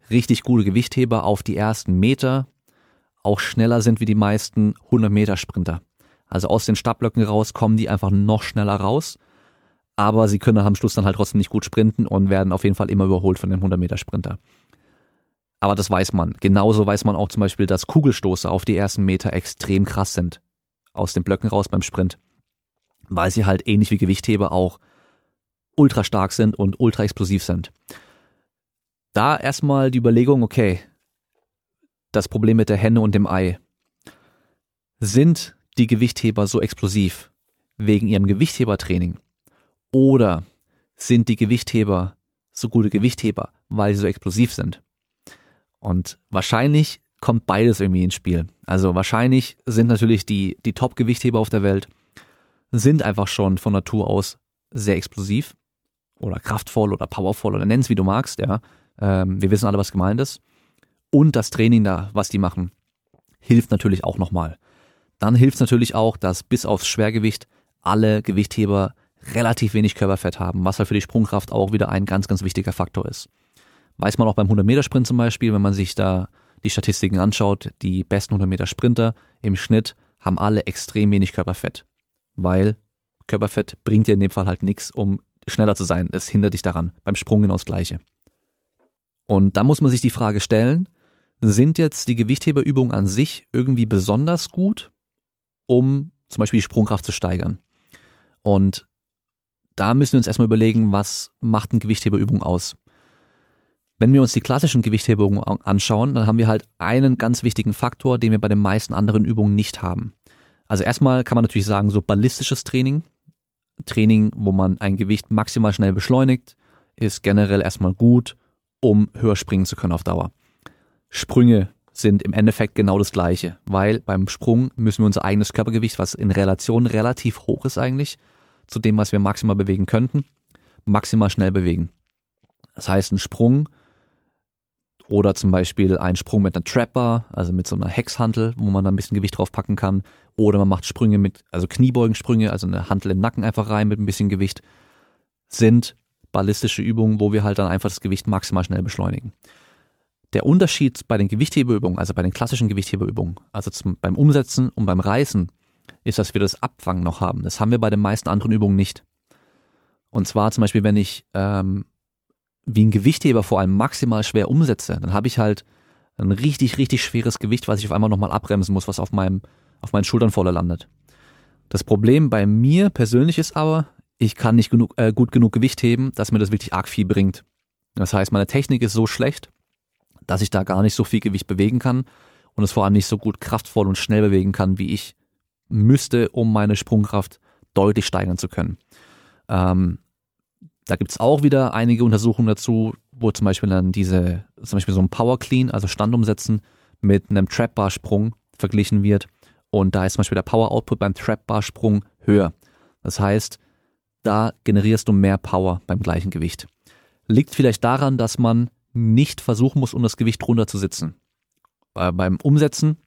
richtig gute Gewichtheber auf die ersten Meter auch schneller sind wie die meisten 100 Meter Sprinter. Also aus den Startblöcken raus kommen die einfach noch schneller raus, aber sie können am Schluss dann halt trotzdem nicht gut sprinten und werden auf jeden Fall immer überholt von dem 100 Meter Sprinter. Aber das weiß man. Genauso weiß man auch zum Beispiel, dass Kugelstoßer auf die ersten Meter extrem krass sind aus den Blöcken raus beim Sprint, weil sie halt ähnlich wie Gewichtheber auch ultra stark sind und ultra explosiv sind. Da erstmal die Überlegung, okay, das Problem mit der Henne und dem Ei. Sind die Gewichtheber so explosiv wegen ihrem Gewichthebertraining? Oder sind die Gewichtheber so gute Gewichtheber, weil sie so explosiv sind? Und wahrscheinlich kommt beides irgendwie ins Spiel. Also wahrscheinlich sind natürlich die, die Top-Gewichtheber auf der Welt, sind einfach schon von Natur aus sehr explosiv oder kraftvoll oder powervoll oder nenn's wie du magst, ja. Ähm, wir wissen alle, was gemeint ist. Und das Training da, was die machen, hilft natürlich auch nochmal. Dann hilft natürlich auch, dass bis aufs Schwergewicht alle Gewichtheber relativ wenig Körperfett haben, was halt für die Sprungkraft auch wieder ein ganz, ganz wichtiger Faktor ist. Weiß man auch beim 100-Meter-Sprint zum Beispiel, wenn man sich da die Statistiken anschaut, die besten 100 Meter Sprinter im Schnitt haben alle extrem wenig Körperfett, weil Körperfett bringt dir in dem Fall halt nichts, um schneller zu sein. Es hindert dich daran. Beim Sprung genau das Gleiche. Und da muss man sich die Frage stellen, sind jetzt die Gewichtheberübungen an sich irgendwie besonders gut, um zum Beispiel die Sprungkraft zu steigern? Und da müssen wir uns erstmal überlegen, was macht eine Gewichtheberübung aus? Wenn wir uns die klassischen Gewichtheberübungen anschauen, dann haben wir halt einen ganz wichtigen Faktor, den wir bei den meisten anderen Übungen nicht haben. Also erstmal kann man natürlich sagen, so ballistisches Training, Training, wo man ein Gewicht maximal schnell beschleunigt, ist generell erstmal gut, um höher springen zu können auf Dauer. Sprünge sind im Endeffekt genau das gleiche, weil beim Sprung müssen wir unser eigenes Körpergewicht, was in Relation relativ hoch ist eigentlich, zu dem, was wir maximal bewegen könnten, maximal schnell bewegen. Das heißt, ein Sprung oder zum Beispiel ein Sprung mit einer Trapper, also mit so einer Hexhantel, wo man da ein bisschen Gewicht draufpacken kann. Oder man macht Sprünge mit, also Kniebeugensprünge, also eine Hantel im Nacken einfach rein mit ein bisschen Gewicht, sind ballistische Übungen, wo wir halt dann einfach das Gewicht maximal schnell beschleunigen. Der Unterschied bei den Gewichtheberübungen, also bei den klassischen Gewichtheberübungen, also zum, beim Umsetzen und beim Reißen, ist, dass wir das Abfangen noch haben. Das haben wir bei den meisten anderen Übungen nicht. Und zwar zum Beispiel, wenn ich ähm, wie ein Gewichtheber vor allem maximal schwer umsetze, dann habe ich halt ein richtig, richtig schweres Gewicht, was ich auf einmal nochmal abbremsen muss, was auf meinem, auf meinen Schultern voller landet. Das Problem bei mir persönlich ist aber, ich kann nicht genug, äh, gut genug Gewicht heben, dass mir das wirklich arg viel bringt. Das heißt, meine Technik ist so schlecht, dass ich da gar nicht so viel Gewicht bewegen kann und es vor allem nicht so gut kraftvoll und schnell bewegen kann, wie ich müsste, um meine Sprungkraft deutlich steigern zu können. Ähm, da gibt's auch wieder einige Untersuchungen dazu, wo zum Beispiel dann diese, zum Beispiel so ein Power Clean, also Standumsetzen mit einem Trap Bar Sprung verglichen wird. Und da ist zum Beispiel der Power Output beim Trap Bar Sprung höher. Das heißt, da generierst du mehr Power beim gleichen Gewicht. Liegt vielleicht daran, dass man nicht versuchen muss, um das Gewicht runterzusitzen. Äh, beim Umsetzen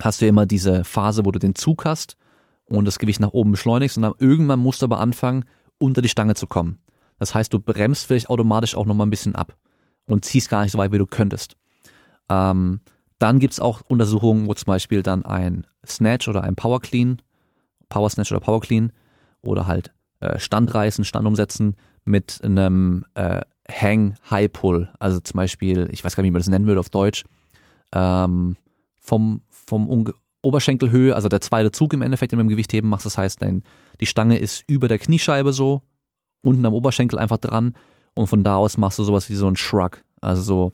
hast du ja immer diese Phase, wo du den Zug hast und das Gewicht nach oben beschleunigst und dann irgendwann musst du aber anfangen, unter die Stange zu kommen. Das heißt, du bremst vielleicht automatisch auch nochmal ein bisschen ab und ziehst gar nicht so weit, wie du könntest. Ähm, dann gibt's auch Untersuchungen, wo zum Beispiel dann ein Snatch oder ein Power Clean, Power Snatch oder Power Clean oder halt äh, Standreißen, Standumsetzen mit einem äh, Hang High Pull, also zum Beispiel, ich weiß gar nicht, wie man das nennen würde auf Deutsch, ähm, vom, vom Oberschenkelhöhe, also der zweite Zug im Endeffekt, den du mit dem Gewichtheben machst, das heißt, dein, die Stange ist über der Kniescheibe so, unten am Oberschenkel einfach dran und von da aus machst du sowas wie so ein Shrug, also so,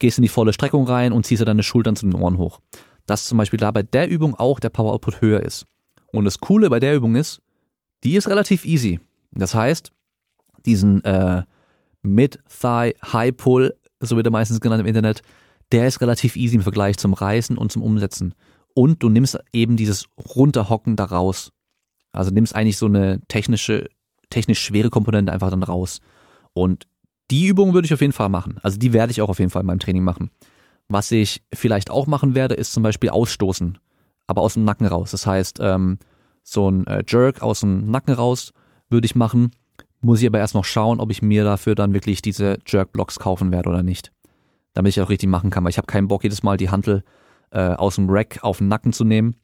gehst in die volle Streckung rein und ziehst deine Schultern zu den Ohren hoch. Dass zum Beispiel da bei der Übung auch der Power Output höher ist. Und das Coole bei der Übung ist, die ist relativ easy. Das heißt, diesen äh, Mid-Thigh High Pull, so wird er meistens genannt im Internet, der ist relativ easy im Vergleich zum Reißen und zum Umsetzen. Und du nimmst eben dieses Runterhocken da raus. Also nimmst eigentlich so eine technische, technisch schwere Komponente einfach dann raus. Und die Übung würde ich auf jeden Fall machen. Also die werde ich auch auf jeden Fall in meinem Training machen. Was ich vielleicht auch machen werde, ist zum Beispiel ausstoßen, aber aus dem Nacken raus. Das heißt, ähm, so ein äh, Jerk aus dem Nacken raus würde ich machen. Muss ich aber erst noch schauen, ob ich mir dafür dann wirklich diese Jerk-Blocks kaufen werde oder nicht. Damit ich auch richtig machen kann, weil ich habe keinen Bock, jedes Mal die Hantel äh, aus dem Rack auf den Nacken zu nehmen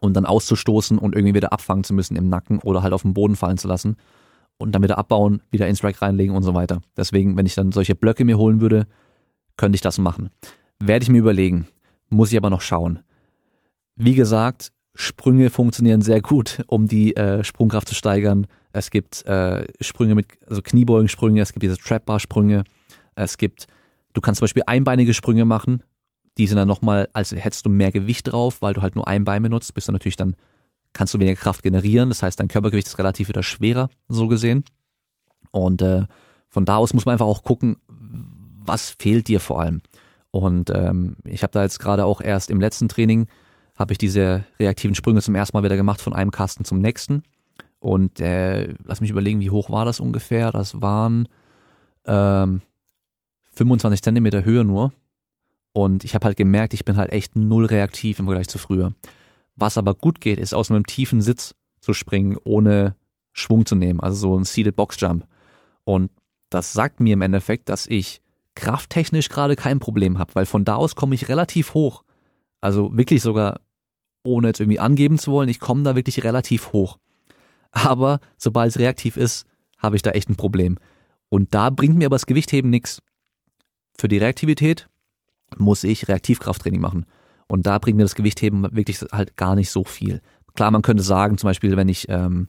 und dann auszustoßen und irgendwie wieder abfangen zu müssen im Nacken oder halt auf den Boden fallen zu lassen und dann wieder abbauen, wieder ins Rack reinlegen und so weiter. Deswegen, wenn ich dann solche Blöcke mir holen würde, könnte ich das machen. Werde ich mir überlegen. Muss ich aber noch schauen. Wie gesagt, Sprünge funktionieren sehr gut, um die äh, Sprungkraft zu steigern. Es gibt äh, Sprünge mit, also Kniebeugensprünge, es gibt diese Trap-Bar-Sprünge, es gibt, du kannst zum Beispiel einbeinige Sprünge machen, die sind dann nochmal, als hättest du mehr Gewicht drauf, weil du halt nur ein Bein benutzt, bist du natürlich dann, kannst du weniger Kraft generieren, das heißt, dein Körpergewicht ist relativ wieder schwerer, so gesehen. Und äh, von da aus muss man einfach auch gucken, was fehlt dir vor allem. Und ähm, ich habe da jetzt gerade auch erst im letzten Training habe ich diese reaktiven Sprünge zum ersten Mal wieder gemacht von einem Kasten zum nächsten. Und äh, lass mich überlegen, wie hoch war das ungefähr? Das waren ähm, 25 Zentimeter Höhe nur. Und ich habe halt gemerkt, ich bin halt echt null reaktiv im Vergleich zu früher. Was aber gut geht, ist aus einem tiefen Sitz zu springen, ohne Schwung zu nehmen. Also so ein Seated Box Jump. Und das sagt mir im Endeffekt, dass ich krafttechnisch gerade kein Problem habe, weil von da aus komme ich relativ hoch. Also wirklich sogar, ohne jetzt irgendwie angeben zu wollen, ich komme da wirklich relativ hoch. Aber sobald es reaktiv ist, habe ich da echt ein Problem. Und da bringt mir aber das Gewichtheben nichts. für die Reaktivität muss ich Reaktivkrafttraining machen. Und da bringt mir das Gewichtheben wirklich halt gar nicht so viel. Klar, man könnte sagen, zum Beispiel, wenn ich ähm,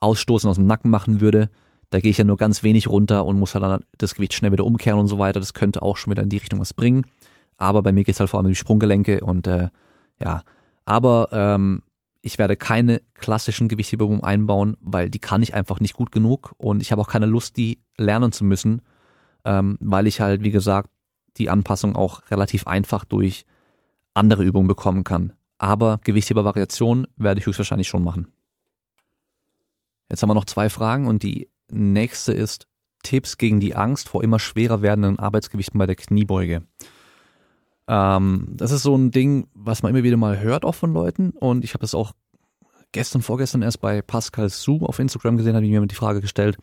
Ausstoßen aus dem Nacken machen würde, da gehe ich ja nur ganz wenig runter und muss halt dann das Gewicht schnell wieder umkehren und so weiter. Das könnte auch schon wieder in die Richtung was bringen. Aber bei mir geht es halt vor allem um die Sprunggelenke und äh, ja. Aber ähm, ich werde keine klassischen Gewichtheberübungen einbauen, weil die kann ich einfach nicht gut genug und ich habe auch keine Lust, die lernen zu müssen, ähm, weil ich halt, wie gesagt, die Anpassung auch relativ einfach durch andere Übungen bekommen kann. Aber Gewichthebervariation werde ich höchstwahrscheinlich schon machen. Jetzt haben wir noch zwei Fragen und die nächste ist Tipps gegen die Angst vor immer schwerer werdenden Arbeitsgewichten bei der Kniebeuge. Ähm, das ist so ein Ding, was man immer wieder mal hört auch von Leuten. Und ich habe das auch gestern, vorgestern erst bei Pascal Su auf Instagram gesehen, habe ich mir die Frage gestellt.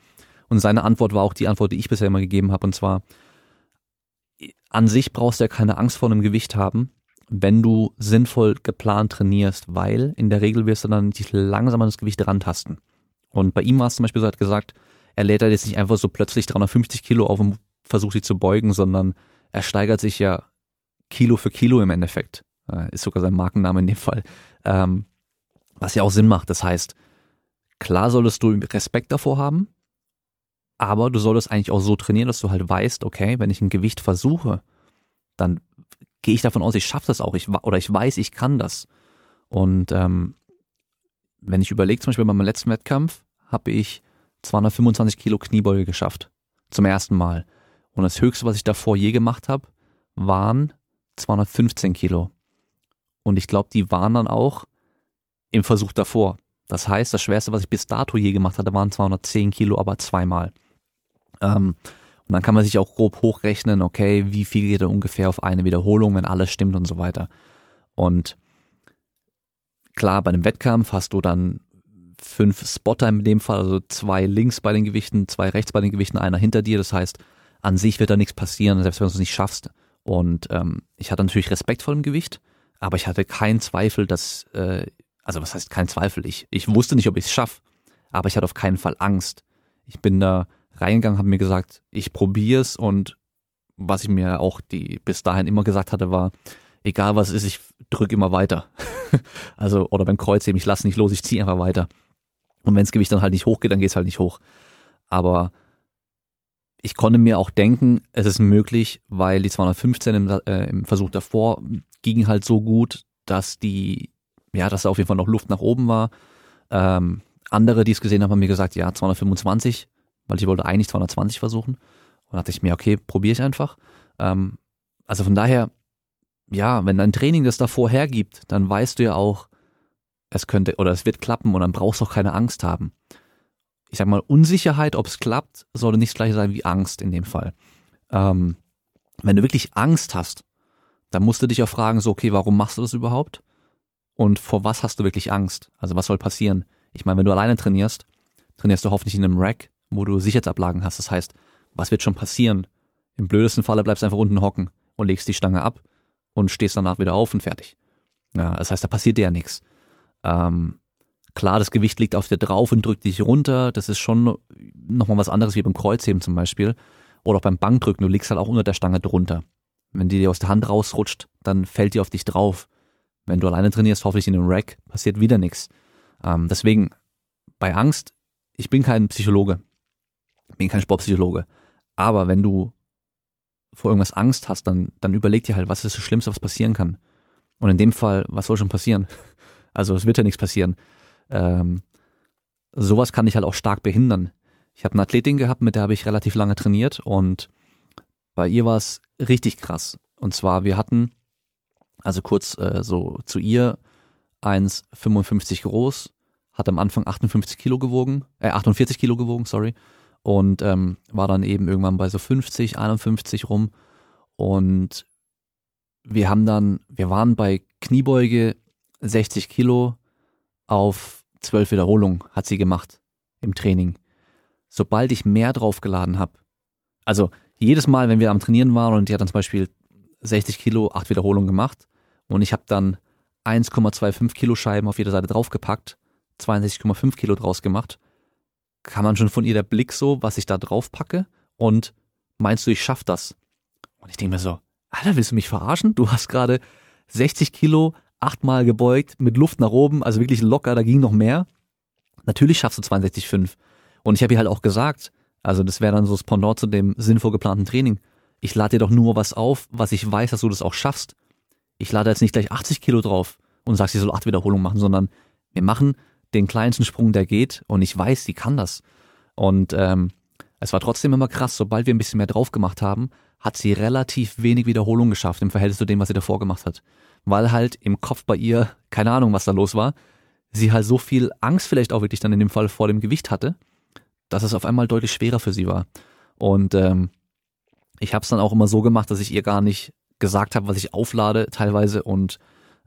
Und seine Antwort war auch die Antwort, die ich bisher immer gegeben habe. Und zwar an sich brauchst du ja keine Angst vor einem Gewicht haben, wenn du sinnvoll geplant trainierst, weil in der Regel wirst du dann dich langsam an das Gewicht rantasten. Und bei ihm war es zum Beispiel so, er hat gesagt, er lädt halt jetzt nicht einfach so plötzlich 350 Kilo auf und versucht sich zu beugen, sondern er steigert sich ja Kilo für Kilo im Endeffekt. Äh, ist sogar sein Markenname in dem Fall. Ähm, was ja auch Sinn macht. Das heißt, klar solltest du Respekt davor haben, aber du solltest eigentlich auch so trainieren, dass du halt weißt, okay, wenn ich ein Gewicht versuche, dann gehe ich davon aus, ich schaffe das auch, ich, oder ich weiß, ich kann das. Und ähm, wenn ich überlege, zum Beispiel bei meinem letzten Wettkampf, habe ich 225 Kilo Kniebeuge geschafft. Zum ersten Mal. Und das höchste, was ich davor je gemacht habe, waren 215 Kilo. Und ich glaube, die waren dann auch im Versuch davor. Das heißt, das Schwerste, was ich bis dato je gemacht hatte, waren 210 Kilo, aber zweimal. Ähm, und dann kann man sich auch grob hochrechnen, okay, wie viel geht da ungefähr auf eine Wiederholung, wenn alles stimmt und so weiter. Und klar, bei einem Wettkampf hast du dann fünf Spotter in dem Fall, also zwei links bei den Gewichten, zwei rechts bei den Gewichten, einer hinter dir. Das heißt, an sich wird da nichts passieren, selbst wenn du es nicht schaffst. Und ähm, ich hatte natürlich Respekt vor dem Gewicht, aber ich hatte keinen Zweifel, dass, äh, also was heißt kein Zweifel? Ich, ich wusste nicht, ob ich es schaffe, aber ich hatte auf keinen Fall Angst. Ich bin da reingegangen, habe mir gesagt, ich probiere es und was ich mir auch die bis dahin immer gesagt hatte, war, egal was ist, ich drücke immer weiter. [laughs] also, oder beim Kreuzheben, ich lasse nicht los, ich ziehe einfach weiter. Und wenn das Gewicht dann halt nicht hochgeht, dann geht es halt nicht hoch. Aber ich konnte mir auch denken, es ist möglich, weil die 215 im, äh, im Versuch davor gingen halt so gut, dass die, ja, dass da auf jeden Fall noch Luft nach oben war. Ähm, andere, die es gesehen haben, haben mir gesagt, ja, 225, weil ich wollte eigentlich 220 versuchen. Und dachte ich mir, okay, probiere ich einfach. Ähm, also von daher, ja, wenn dein Training das davor hergibt, dann weißt du ja auch, es könnte oder es wird klappen und dann brauchst du auch keine Angst haben. Ich sag mal, Unsicherheit, ob es klappt, sollte nicht gleich sein wie Angst in dem Fall. Ähm, wenn du wirklich Angst hast, dann musst du dich auch fragen, so, okay, warum machst du das überhaupt? Und vor was hast du wirklich Angst? Also was soll passieren? Ich meine, wenn du alleine trainierst, trainierst du hoffentlich in einem Rack, wo du Sicherheitsablagen hast. Das heißt, was wird schon passieren? Im blödesten Falle bleibst du einfach unten hocken und legst die Stange ab und stehst danach wieder auf und fertig. Ja, das heißt, da passiert dir ja nichts. Ähm, klar, das Gewicht liegt auf dir drauf und drückt dich runter. Das ist schon nochmal was anderes wie beim Kreuzheben zum Beispiel. Oder auch beim Bankdrücken, du liegst halt auch unter der Stange drunter. Wenn die dir aus der Hand rausrutscht, dann fällt die auf dich drauf. Wenn du alleine trainierst, hoffentlich in einem Rack, passiert wieder nichts. Ähm, deswegen, bei Angst, ich bin kein Psychologe, bin kein Sportpsychologe. Aber wenn du vor irgendwas Angst hast, dann, dann überleg dir halt, was ist das Schlimmste, was passieren kann. Und in dem Fall, was soll schon passieren? [laughs] Also es wird ja nichts passieren. Ähm, sowas kann dich halt auch stark behindern. Ich habe eine Athletin gehabt, mit der habe ich relativ lange trainiert und bei ihr war es richtig krass. Und zwar, wir hatten, also kurz äh, so zu ihr, 1,55 groß, hat am Anfang 58 Kilo gewogen, äh 48 Kilo gewogen, sorry, und ähm, war dann eben irgendwann bei so 50, 51 rum. Und wir haben dann, wir waren bei Kniebeuge 60 Kilo auf 12 Wiederholungen hat sie gemacht im Training. Sobald ich mehr draufgeladen habe, also jedes Mal, wenn wir am Trainieren waren und die hat dann zum Beispiel 60 Kilo, 8 Wiederholungen gemacht und ich habe dann 1,25 Kilo Scheiben auf jeder Seite draufgepackt, 62,5 Kilo draus gemacht, kann man schon von ihr der Blick so, was ich da drauf packe und meinst du, ich schaff das? Und ich denke mir so, Alter, willst du mich verarschen? Du hast gerade 60 Kilo, achtmal gebeugt, mit Luft nach oben, also wirklich locker, da ging noch mehr. Natürlich schaffst du 62,5. Und ich habe ihr halt auch gesagt, also das wäre dann so das Pendant zu dem sinnvoll geplanten Training. Ich lade dir doch nur was auf, was ich weiß, dass du das auch schaffst. Ich lade jetzt nicht gleich 80 Kilo drauf und sagst, sie soll acht Wiederholungen machen, sondern wir machen den kleinsten Sprung, der geht und ich weiß, sie kann das. Und ähm, es war trotzdem immer krass, sobald wir ein bisschen mehr drauf gemacht haben, hat sie relativ wenig Wiederholung geschafft im Verhältnis zu dem, was sie davor gemacht hat. Weil halt im Kopf bei ihr, keine Ahnung, was da los war, sie halt so viel Angst vielleicht auch wirklich dann in dem Fall vor dem Gewicht hatte, dass es auf einmal deutlich schwerer für sie war. Und ähm, ich habe es dann auch immer so gemacht, dass ich ihr gar nicht gesagt habe, was ich auflade teilweise und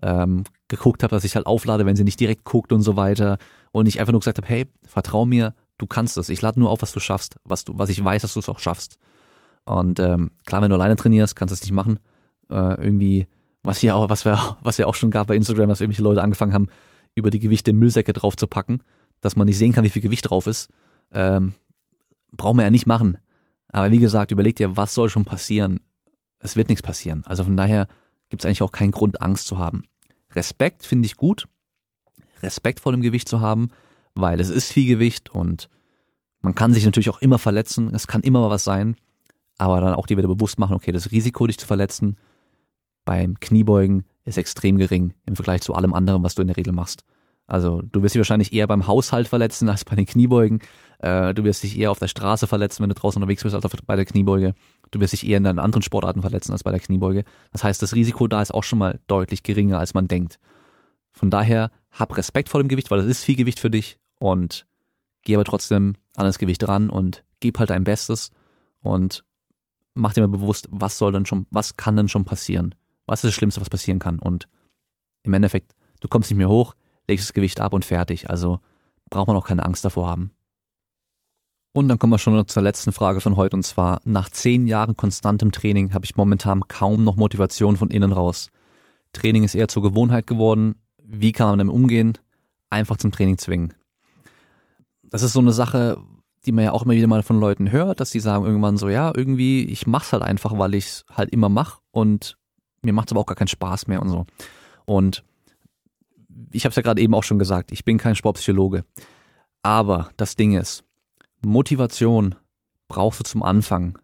ähm, geguckt habe, dass ich halt auflade, wenn sie nicht direkt guckt und so weiter. Und ich einfach nur gesagt habe, hey, vertrau mir, du kannst es. Ich lade nur auf, was du schaffst, was du, was ich weiß, dass du es auch schaffst. Und ähm, klar, wenn du alleine trainierst, kannst du es nicht machen. Äh, irgendwie, was hier auch, was wir, [laughs] was ja auch schon gab bei Instagram, dass irgendwelche Leute angefangen haben, über die Gewichte Müllsäcke drauf zu packen, dass man nicht sehen kann, wie viel Gewicht drauf ist. Ähm, brauchen wir ja nicht machen. Aber wie gesagt, überleg dir, was soll schon passieren? Es wird nichts passieren. Also von daher gibt es eigentlich auch keinen Grund, Angst zu haben. Respekt finde ich gut, Respekt vor dem Gewicht zu haben, weil es ist viel Gewicht und man kann sich natürlich auch immer verletzen, es kann immer mal was sein, aber dann auch dir wieder bewusst machen, okay, das Risiko, dich zu verletzen beim Kniebeugen ist extrem gering im Vergleich zu allem anderen, was du in der Regel machst. Also du wirst dich wahrscheinlich eher beim Haushalt verletzen als bei den Kniebeugen. Äh, du wirst dich eher auf der Straße verletzen, wenn du draußen unterwegs bist, als bei der Kniebeuge. Du wirst dich eher in deinen anderen Sportarten verletzen als bei der Kniebeuge. Das heißt, das Risiko da ist auch schon mal deutlich geringer, als man denkt. Von daher hab Respekt vor dem Gewicht, weil das ist viel Gewicht für dich und geh aber trotzdem an das Gewicht ran und gib halt dein Bestes und mach dir mal bewusst, was soll denn schon, was kann denn schon passieren? Was ist das Schlimmste, was passieren kann? Und im Endeffekt, du kommst nicht mehr hoch, legst das Gewicht ab und fertig. Also braucht man auch keine Angst davor haben. Und dann kommen wir schon zur letzten Frage von heute und zwar, nach zehn Jahren konstantem Training habe ich momentan kaum noch Motivation von innen raus. Training ist eher zur Gewohnheit geworden. Wie kann man damit umgehen? Einfach zum Training zwingen. Das ist so eine Sache, die man ja auch immer wieder mal von Leuten hört, dass die sagen irgendwann so, ja, irgendwie, ich mach's halt einfach, weil ich's halt immer mach und mir macht's aber auch gar keinen Spaß mehr und so. Und ich habe es ja gerade eben auch schon gesagt, ich bin kein Sportpsychologe. Aber das Ding ist, Motivation brauchst du zum Anfang.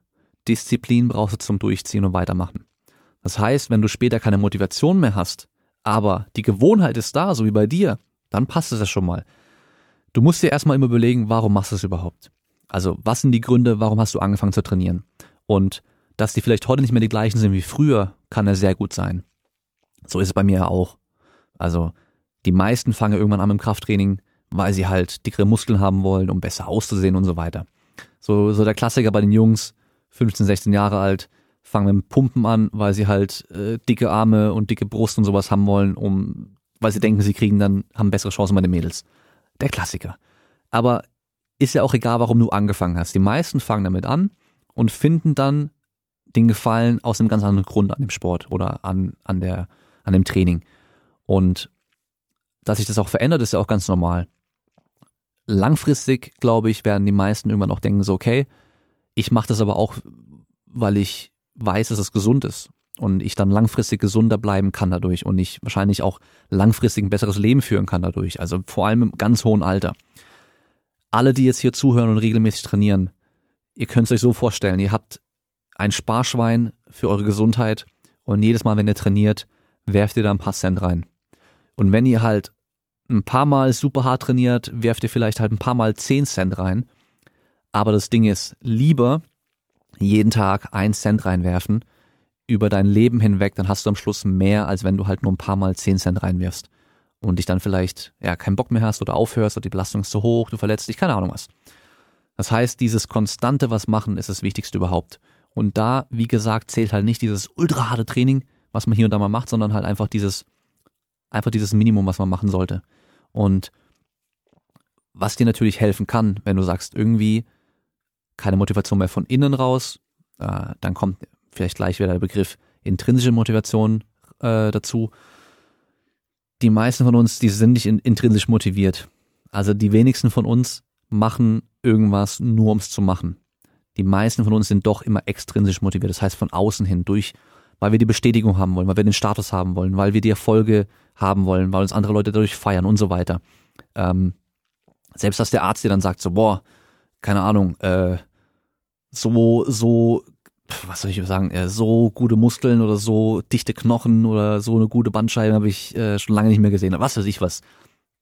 Disziplin brauchst du zum Durchziehen und weitermachen. Das heißt, wenn du später keine Motivation mehr hast, aber die Gewohnheit ist da, so wie bei dir, dann passt es ja schon mal. Du musst dir erstmal immer überlegen, warum machst du es überhaupt? Also, was sind die Gründe, warum hast du angefangen zu trainieren? Und dass die vielleicht heute nicht mehr die gleichen sind wie früher, kann ja sehr gut sein. So ist es bei mir ja auch. Also, die meisten fangen irgendwann an mit dem Krafttraining, weil sie halt dickere Muskeln haben wollen, um besser auszusehen und so weiter. So, so der Klassiker bei den Jungs, 15, 16 Jahre alt, fangen mit dem Pumpen an, weil sie halt äh, dicke Arme und dicke Brust und sowas haben wollen, um, weil sie denken, sie kriegen dann, haben bessere Chancen bei den Mädels. Der Klassiker. Aber ist ja auch egal, warum du angefangen hast. Die meisten fangen damit an und finden dann den Gefallen aus einem ganz anderen Grund an dem Sport oder an, an der, an dem Training. Und dass sich das auch verändert, ist ja auch ganz normal. Langfristig, glaube ich, werden die meisten irgendwann auch denken, so, okay, ich mache das aber auch, weil ich weiß, dass es gesund ist und ich dann langfristig gesunder bleiben kann dadurch und ich wahrscheinlich auch langfristig ein besseres Leben führen kann dadurch, also vor allem im ganz hohen Alter. Alle, die jetzt hier zuhören und regelmäßig trainieren, ihr könnt es euch so vorstellen, ihr habt ein Sparschwein für eure Gesundheit und jedes Mal, wenn ihr trainiert, werft ihr da ein paar Cent rein. Und wenn ihr halt ein paar Mal super hart trainiert, werft ihr vielleicht halt ein paar Mal 10 Cent rein. Aber das Ding ist, lieber jeden Tag 1 Cent reinwerfen über dein Leben hinweg, dann hast du am Schluss mehr, als wenn du halt nur ein paar Mal 10 Cent reinwirfst und dich dann vielleicht ja keinen Bock mehr hast oder aufhörst oder die Belastung ist zu hoch, du verletzt dich, keine Ahnung was. Das heißt, dieses konstante was machen ist das Wichtigste überhaupt. Und da, wie gesagt, zählt halt nicht dieses ultra harte Training, was man hier und da mal macht, sondern halt einfach dieses einfach dieses Minimum, was man machen sollte. Und was dir natürlich helfen kann, wenn du sagst, irgendwie keine Motivation mehr von innen raus, äh, dann kommt vielleicht gleich wieder der Begriff intrinsische Motivation äh, dazu. Die meisten von uns, die sind nicht in, intrinsisch motiviert. Also die wenigsten von uns machen irgendwas nur ums zu machen. die meisten von uns sind doch immer extrinsisch motiviert, das heißt von außen hin durch, weil wir die Bestätigung haben wollen, weil wir den Status haben wollen, weil wir die Erfolge haben wollen, weil uns andere Leute dadurch feiern und so weiter. Ähm, selbst dass der Arzt dir dann sagt, so, boah, keine Ahnung, äh, so, so, was soll ich sagen, äh, so gute Muskeln oder so dichte Knochen oder so eine gute Bandscheibe habe ich äh, schon lange nicht mehr gesehen. Was weiß ich was.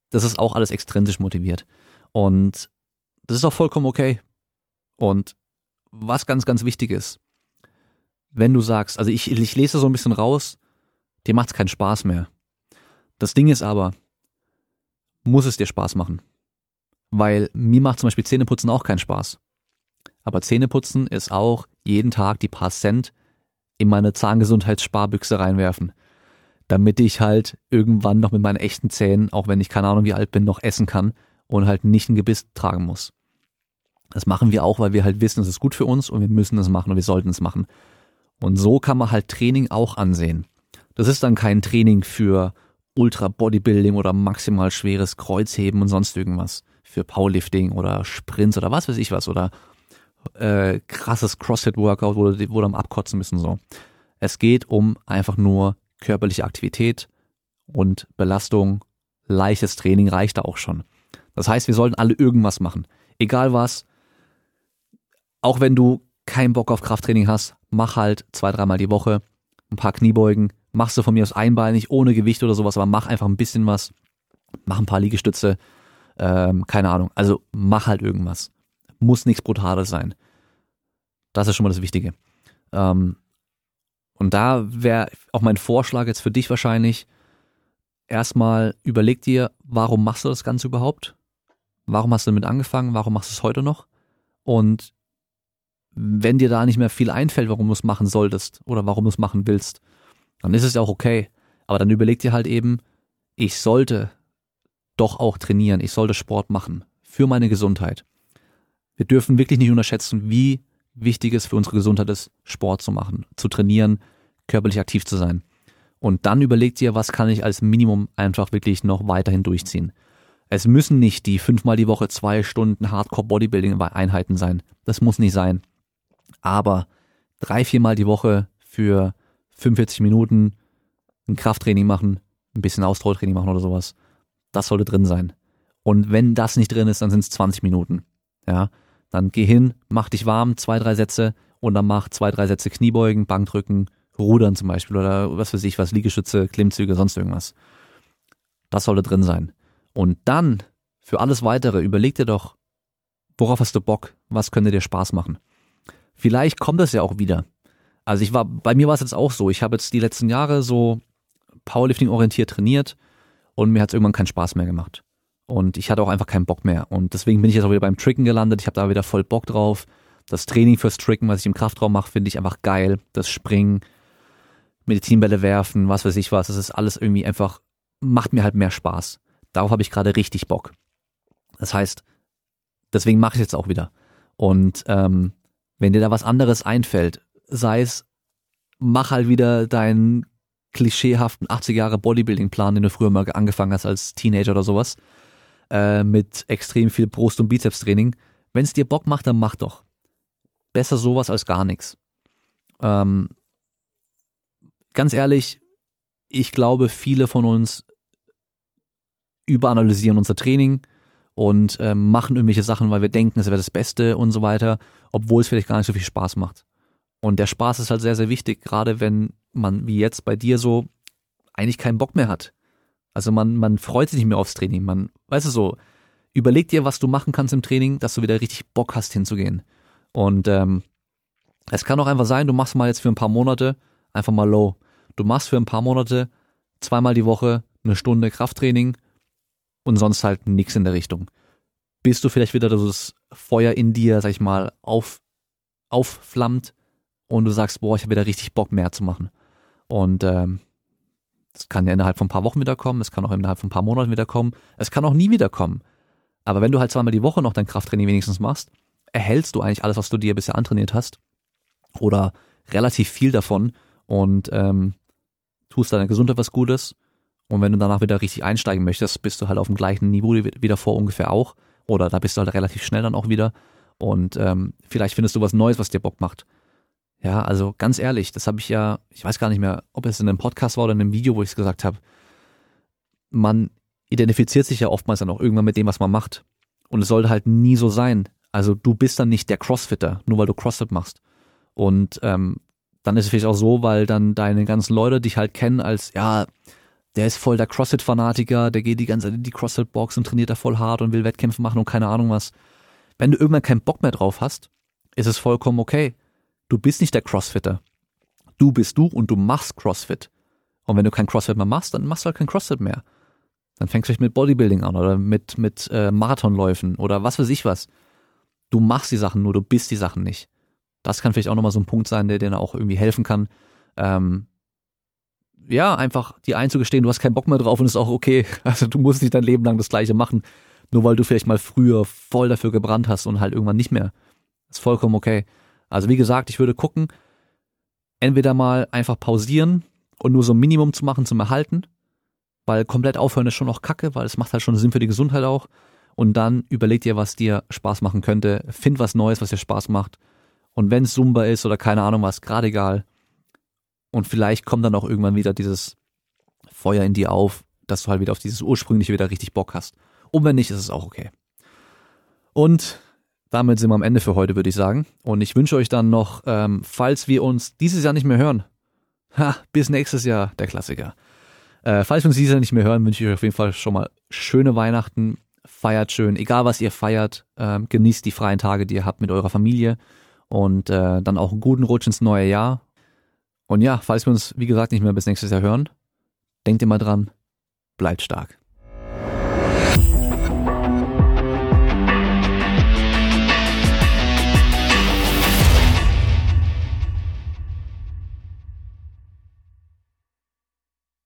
Das ist auch alles extrinsisch motiviert. Und das ist auch vollkommen okay. Und was ganz, ganz wichtig ist, wenn du sagst, also ich, ich lese so ein bisschen raus, dir macht es keinen Spaß mehr. Das Ding ist aber, muss es dir Spaß machen. Weil mir macht zum Beispiel Zähneputzen auch keinen Spaß. Aber Zähneputzen ist auch jeden Tag die paar Cent in meine Zahngesundheitssparbüchse reinwerfen. Damit ich halt irgendwann noch mit meinen echten Zähnen, auch wenn ich keine Ahnung wie alt bin, noch essen kann und halt nicht ein Gebiss tragen muss. Das machen wir auch, weil wir halt wissen, es ist gut für uns und wir müssen es machen und wir sollten es machen. Und so kann man halt Training auch ansehen. Das ist dann kein Training für Ultra Bodybuilding oder maximal schweres Kreuzheben und sonst irgendwas. Für Powerlifting oder Sprints oder was weiß ich was oder äh, krasses CrossFit-Workout, wo, wo du am Abkotzen müssen so. Es geht um einfach nur körperliche Aktivität und Belastung. Leichtes Training reicht da auch schon. Das heißt, wir sollten alle irgendwas machen. Egal was. Auch wenn du keinen Bock auf Krafttraining hast, mach halt zwei, dreimal die Woche ein paar Kniebeugen. Machst du von mir aus einbeinig, ohne Gewicht oder sowas, aber mach einfach ein bisschen was. Mach ein paar Liegestütze. Ähm, keine Ahnung. Also mach halt irgendwas. Muss nichts Brutales sein. Das ist schon mal das Wichtige. Ähm, und da wäre auch mein Vorschlag jetzt für dich wahrscheinlich, erstmal überleg dir, warum machst du das Ganze überhaupt? Warum hast du damit angefangen? Warum machst du es heute noch? Und wenn dir da nicht mehr viel einfällt, warum du es machen solltest oder warum du es machen willst, dann ist es ja auch okay. Aber dann überleg dir halt eben, ich sollte doch auch trainieren, ich sollte Sport machen für meine Gesundheit. Wir dürfen wirklich nicht unterschätzen, wie wichtig es für unsere Gesundheit ist, Sport zu machen, zu trainieren, körperlich aktiv zu sein. Und dann überleg dir, was kann ich als Minimum einfach wirklich noch weiterhin durchziehen. Es müssen nicht die fünfmal die Woche zwei Stunden Hardcore Bodybuilding Einheiten sein. Das muss nicht sein. Aber drei, viermal die Woche für 45 Minuten ein Krafttraining machen, ein bisschen Ausdauertraining machen oder sowas. Das sollte drin sein. Und wenn das nicht drin ist, dann sind es 20 Minuten. Ja, dann geh hin, mach dich warm, zwei, drei Sätze und dann mach zwei, drei Sätze Kniebeugen, Bankdrücken, Rudern zum Beispiel oder was weiß ich was, Liegestütze, Klimmzüge, sonst irgendwas. Das sollte drin sein. Und dann, für alles weitere, überleg dir doch, worauf hast du Bock? Was könnte dir Spaß machen? Vielleicht kommt das ja auch wieder. Also ich war, bei mir war es jetzt auch so. Ich habe jetzt die letzten Jahre so Powerlifting orientiert trainiert und mir hat es irgendwann keinen Spaß mehr gemacht. Und ich hatte auch einfach keinen Bock mehr. Und deswegen bin ich jetzt auch wieder beim Tricken gelandet. Ich habe da wieder voll Bock drauf. Das Training fürs Tricken, was ich im Kraftraum mache, finde ich einfach geil. Das Springen, Medizinbälle werfen, was weiß ich was. Das ist alles irgendwie einfach, macht mir halt mehr Spaß. Darauf habe ich gerade richtig Bock. Das heißt, deswegen mache ich jetzt auch wieder. Und ähm, wenn dir da was anderes einfällt, sei es, mach halt wieder deinen klischeehaften 80 Jahre Bodybuilding-Plan, den du früher mal angefangen hast als Teenager oder sowas äh, mit extrem viel Brust- und Bizepstraining. Wenn es dir Bock macht, dann mach doch. Besser sowas als gar nichts. Ähm, ganz ehrlich, ich glaube, viele von uns überanalysieren unser Training und ähm, machen irgendwelche Sachen, weil wir denken, es wäre das Beste und so weiter, obwohl es vielleicht gar nicht so viel Spaß macht. Und der Spaß ist halt sehr, sehr wichtig, gerade wenn man wie jetzt bei dir so eigentlich keinen Bock mehr hat. Also man, man freut sich nicht mehr aufs Training. Man, weißt du so, überleg dir, was du machen kannst im Training, dass du wieder richtig Bock hast hinzugehen. Und ähm, es kann auch einfach sein, du machst mal jetzt für ein paar Monate einfach mal low. Du machst für ein paar Monate zweimal die Woche eine Stunde Krafttraining und sonst halt nichts in der Richtung. Bis du vielleicht wieder das Feuer in dir, sag ich mal, auf, aufflammt und du sagst, boah, ich habe wieder richtig Bock mehr zu machen. Und ähm, es kann ja innerhalb von ein paar Wochen wiederkommen, es kann auch innerhalb von ein paar Monaten wiederkommen, es kann auch nie wiederkommen. Aber wenn du halt zweimal die Woche noch dein Krafttraining wenigstens machst, erhältst du eigentlich alles, was du dir bisher antrainiert hast. Oder relativ viel davon und ähm, tust deiner Gesundheit was Gutes. Und wenn du danach wieder richtig einsteigen möchtest, bist du halt auf dem gleichen Niveau wie davor ungefähr auch. Oder da bist du halt relativ schnell dann auch wieder. Und ähm, vielleicht findest du was Neues, was dir Bock macht. Ja, also ganz ehrlich, das habe ich ja, ich weiß gar nicht mehr, ob es in einem Podcast war oder in einem Video, wo ich es gesagt habe. Man identifiziert sich ja oftmals dann auch irgendwann mit dem, was man macht. Und es sollte halt nie so sein. Also du bist dann nicht der Crossfitter, nur weil du CrossFit machst. Und ähm, dann ist es vielleicht auch so, weil dann deine ganzen Leute dich halt kennen als, ja, der ist voll der CrossFit-Fanatiker, der geht die ganze Zeit in die CrossFit-Box und trainiert da voll hart und will Wettkämpfe machen und keine Ahnung was. Wenn du irgendwann keinen Bock mehr drauf hast, ist es vollkommen okay. Du bist nicht der Crossfitter. Du bist du und du machst CrossFit. Und wenn du kein CrossFit mehr machst, dann machst du halt kein CrossFit mehr. Dann fängst du vielleicht mit Bodybuilding an oder mit, mit äh, Marathonläufen oder was weiß ich was. Du machst die Sachen nur, du bist die Sachen nicht. Das kann vielleicht auch nochmal so ein Punkt sein, der dir auch irgendwie helfen kann. Ähm, ja, einfach die einzugestehen, du hast keinen Bock mehr drauf und ist auch okay. [laughs] Also du musst nicht dein Leben lang das Gleiche machen, nur weil du vielleicht mal früher voll dafür gebrannt hast und halt irgendwann nicht mehr. ist vollkommen okay. Also wie gesagt, ich würde gucken, entweder mal einfach pausieren und nur so ein Minimum zu machen zum Erhalten, weil komplett aufhören ist schon noch kacke, weil es macht halt schon Sinn für die Gesundheit auch. Und dann überleg dir, was dir Spaß machen könnte. Find was Neues, was dir Spaß macht. Und wenn es Zumba ist oder keine Ahnung was, gerade egal. Und vielleicht kommt dann auch irgendwann wieder dieses Feuer in dir auf, dass du halt wieder auf dieses ursprüngliche wieder richtig Bock hast. Und wenn nicht, ist es auch okay. Und damit sind wir am Ende für heute, würde ich sagen. Und ich wünsche euch dann noch, ähm, falls wir uns dieses Jahr nicht mehr hören, ha, bis nächstes Jahr, der Klassiker. Äh, falls wir uns dieses Jahr nicht mehr hören, wünsche ich euch auf jeden Fall schon mal schöne Weihnachten. Feiert schön, egal was ihr feiert, ähm, genießt die freien Tage, die ihr habt mit eurer Familie und äh, dann auch einen guten Rutsch ins neue Jahr. Und ja, falls wir uns, wie gesagt, nicht mehr bis nächstes Jahr hören, denkt immer dran, bleibt stark.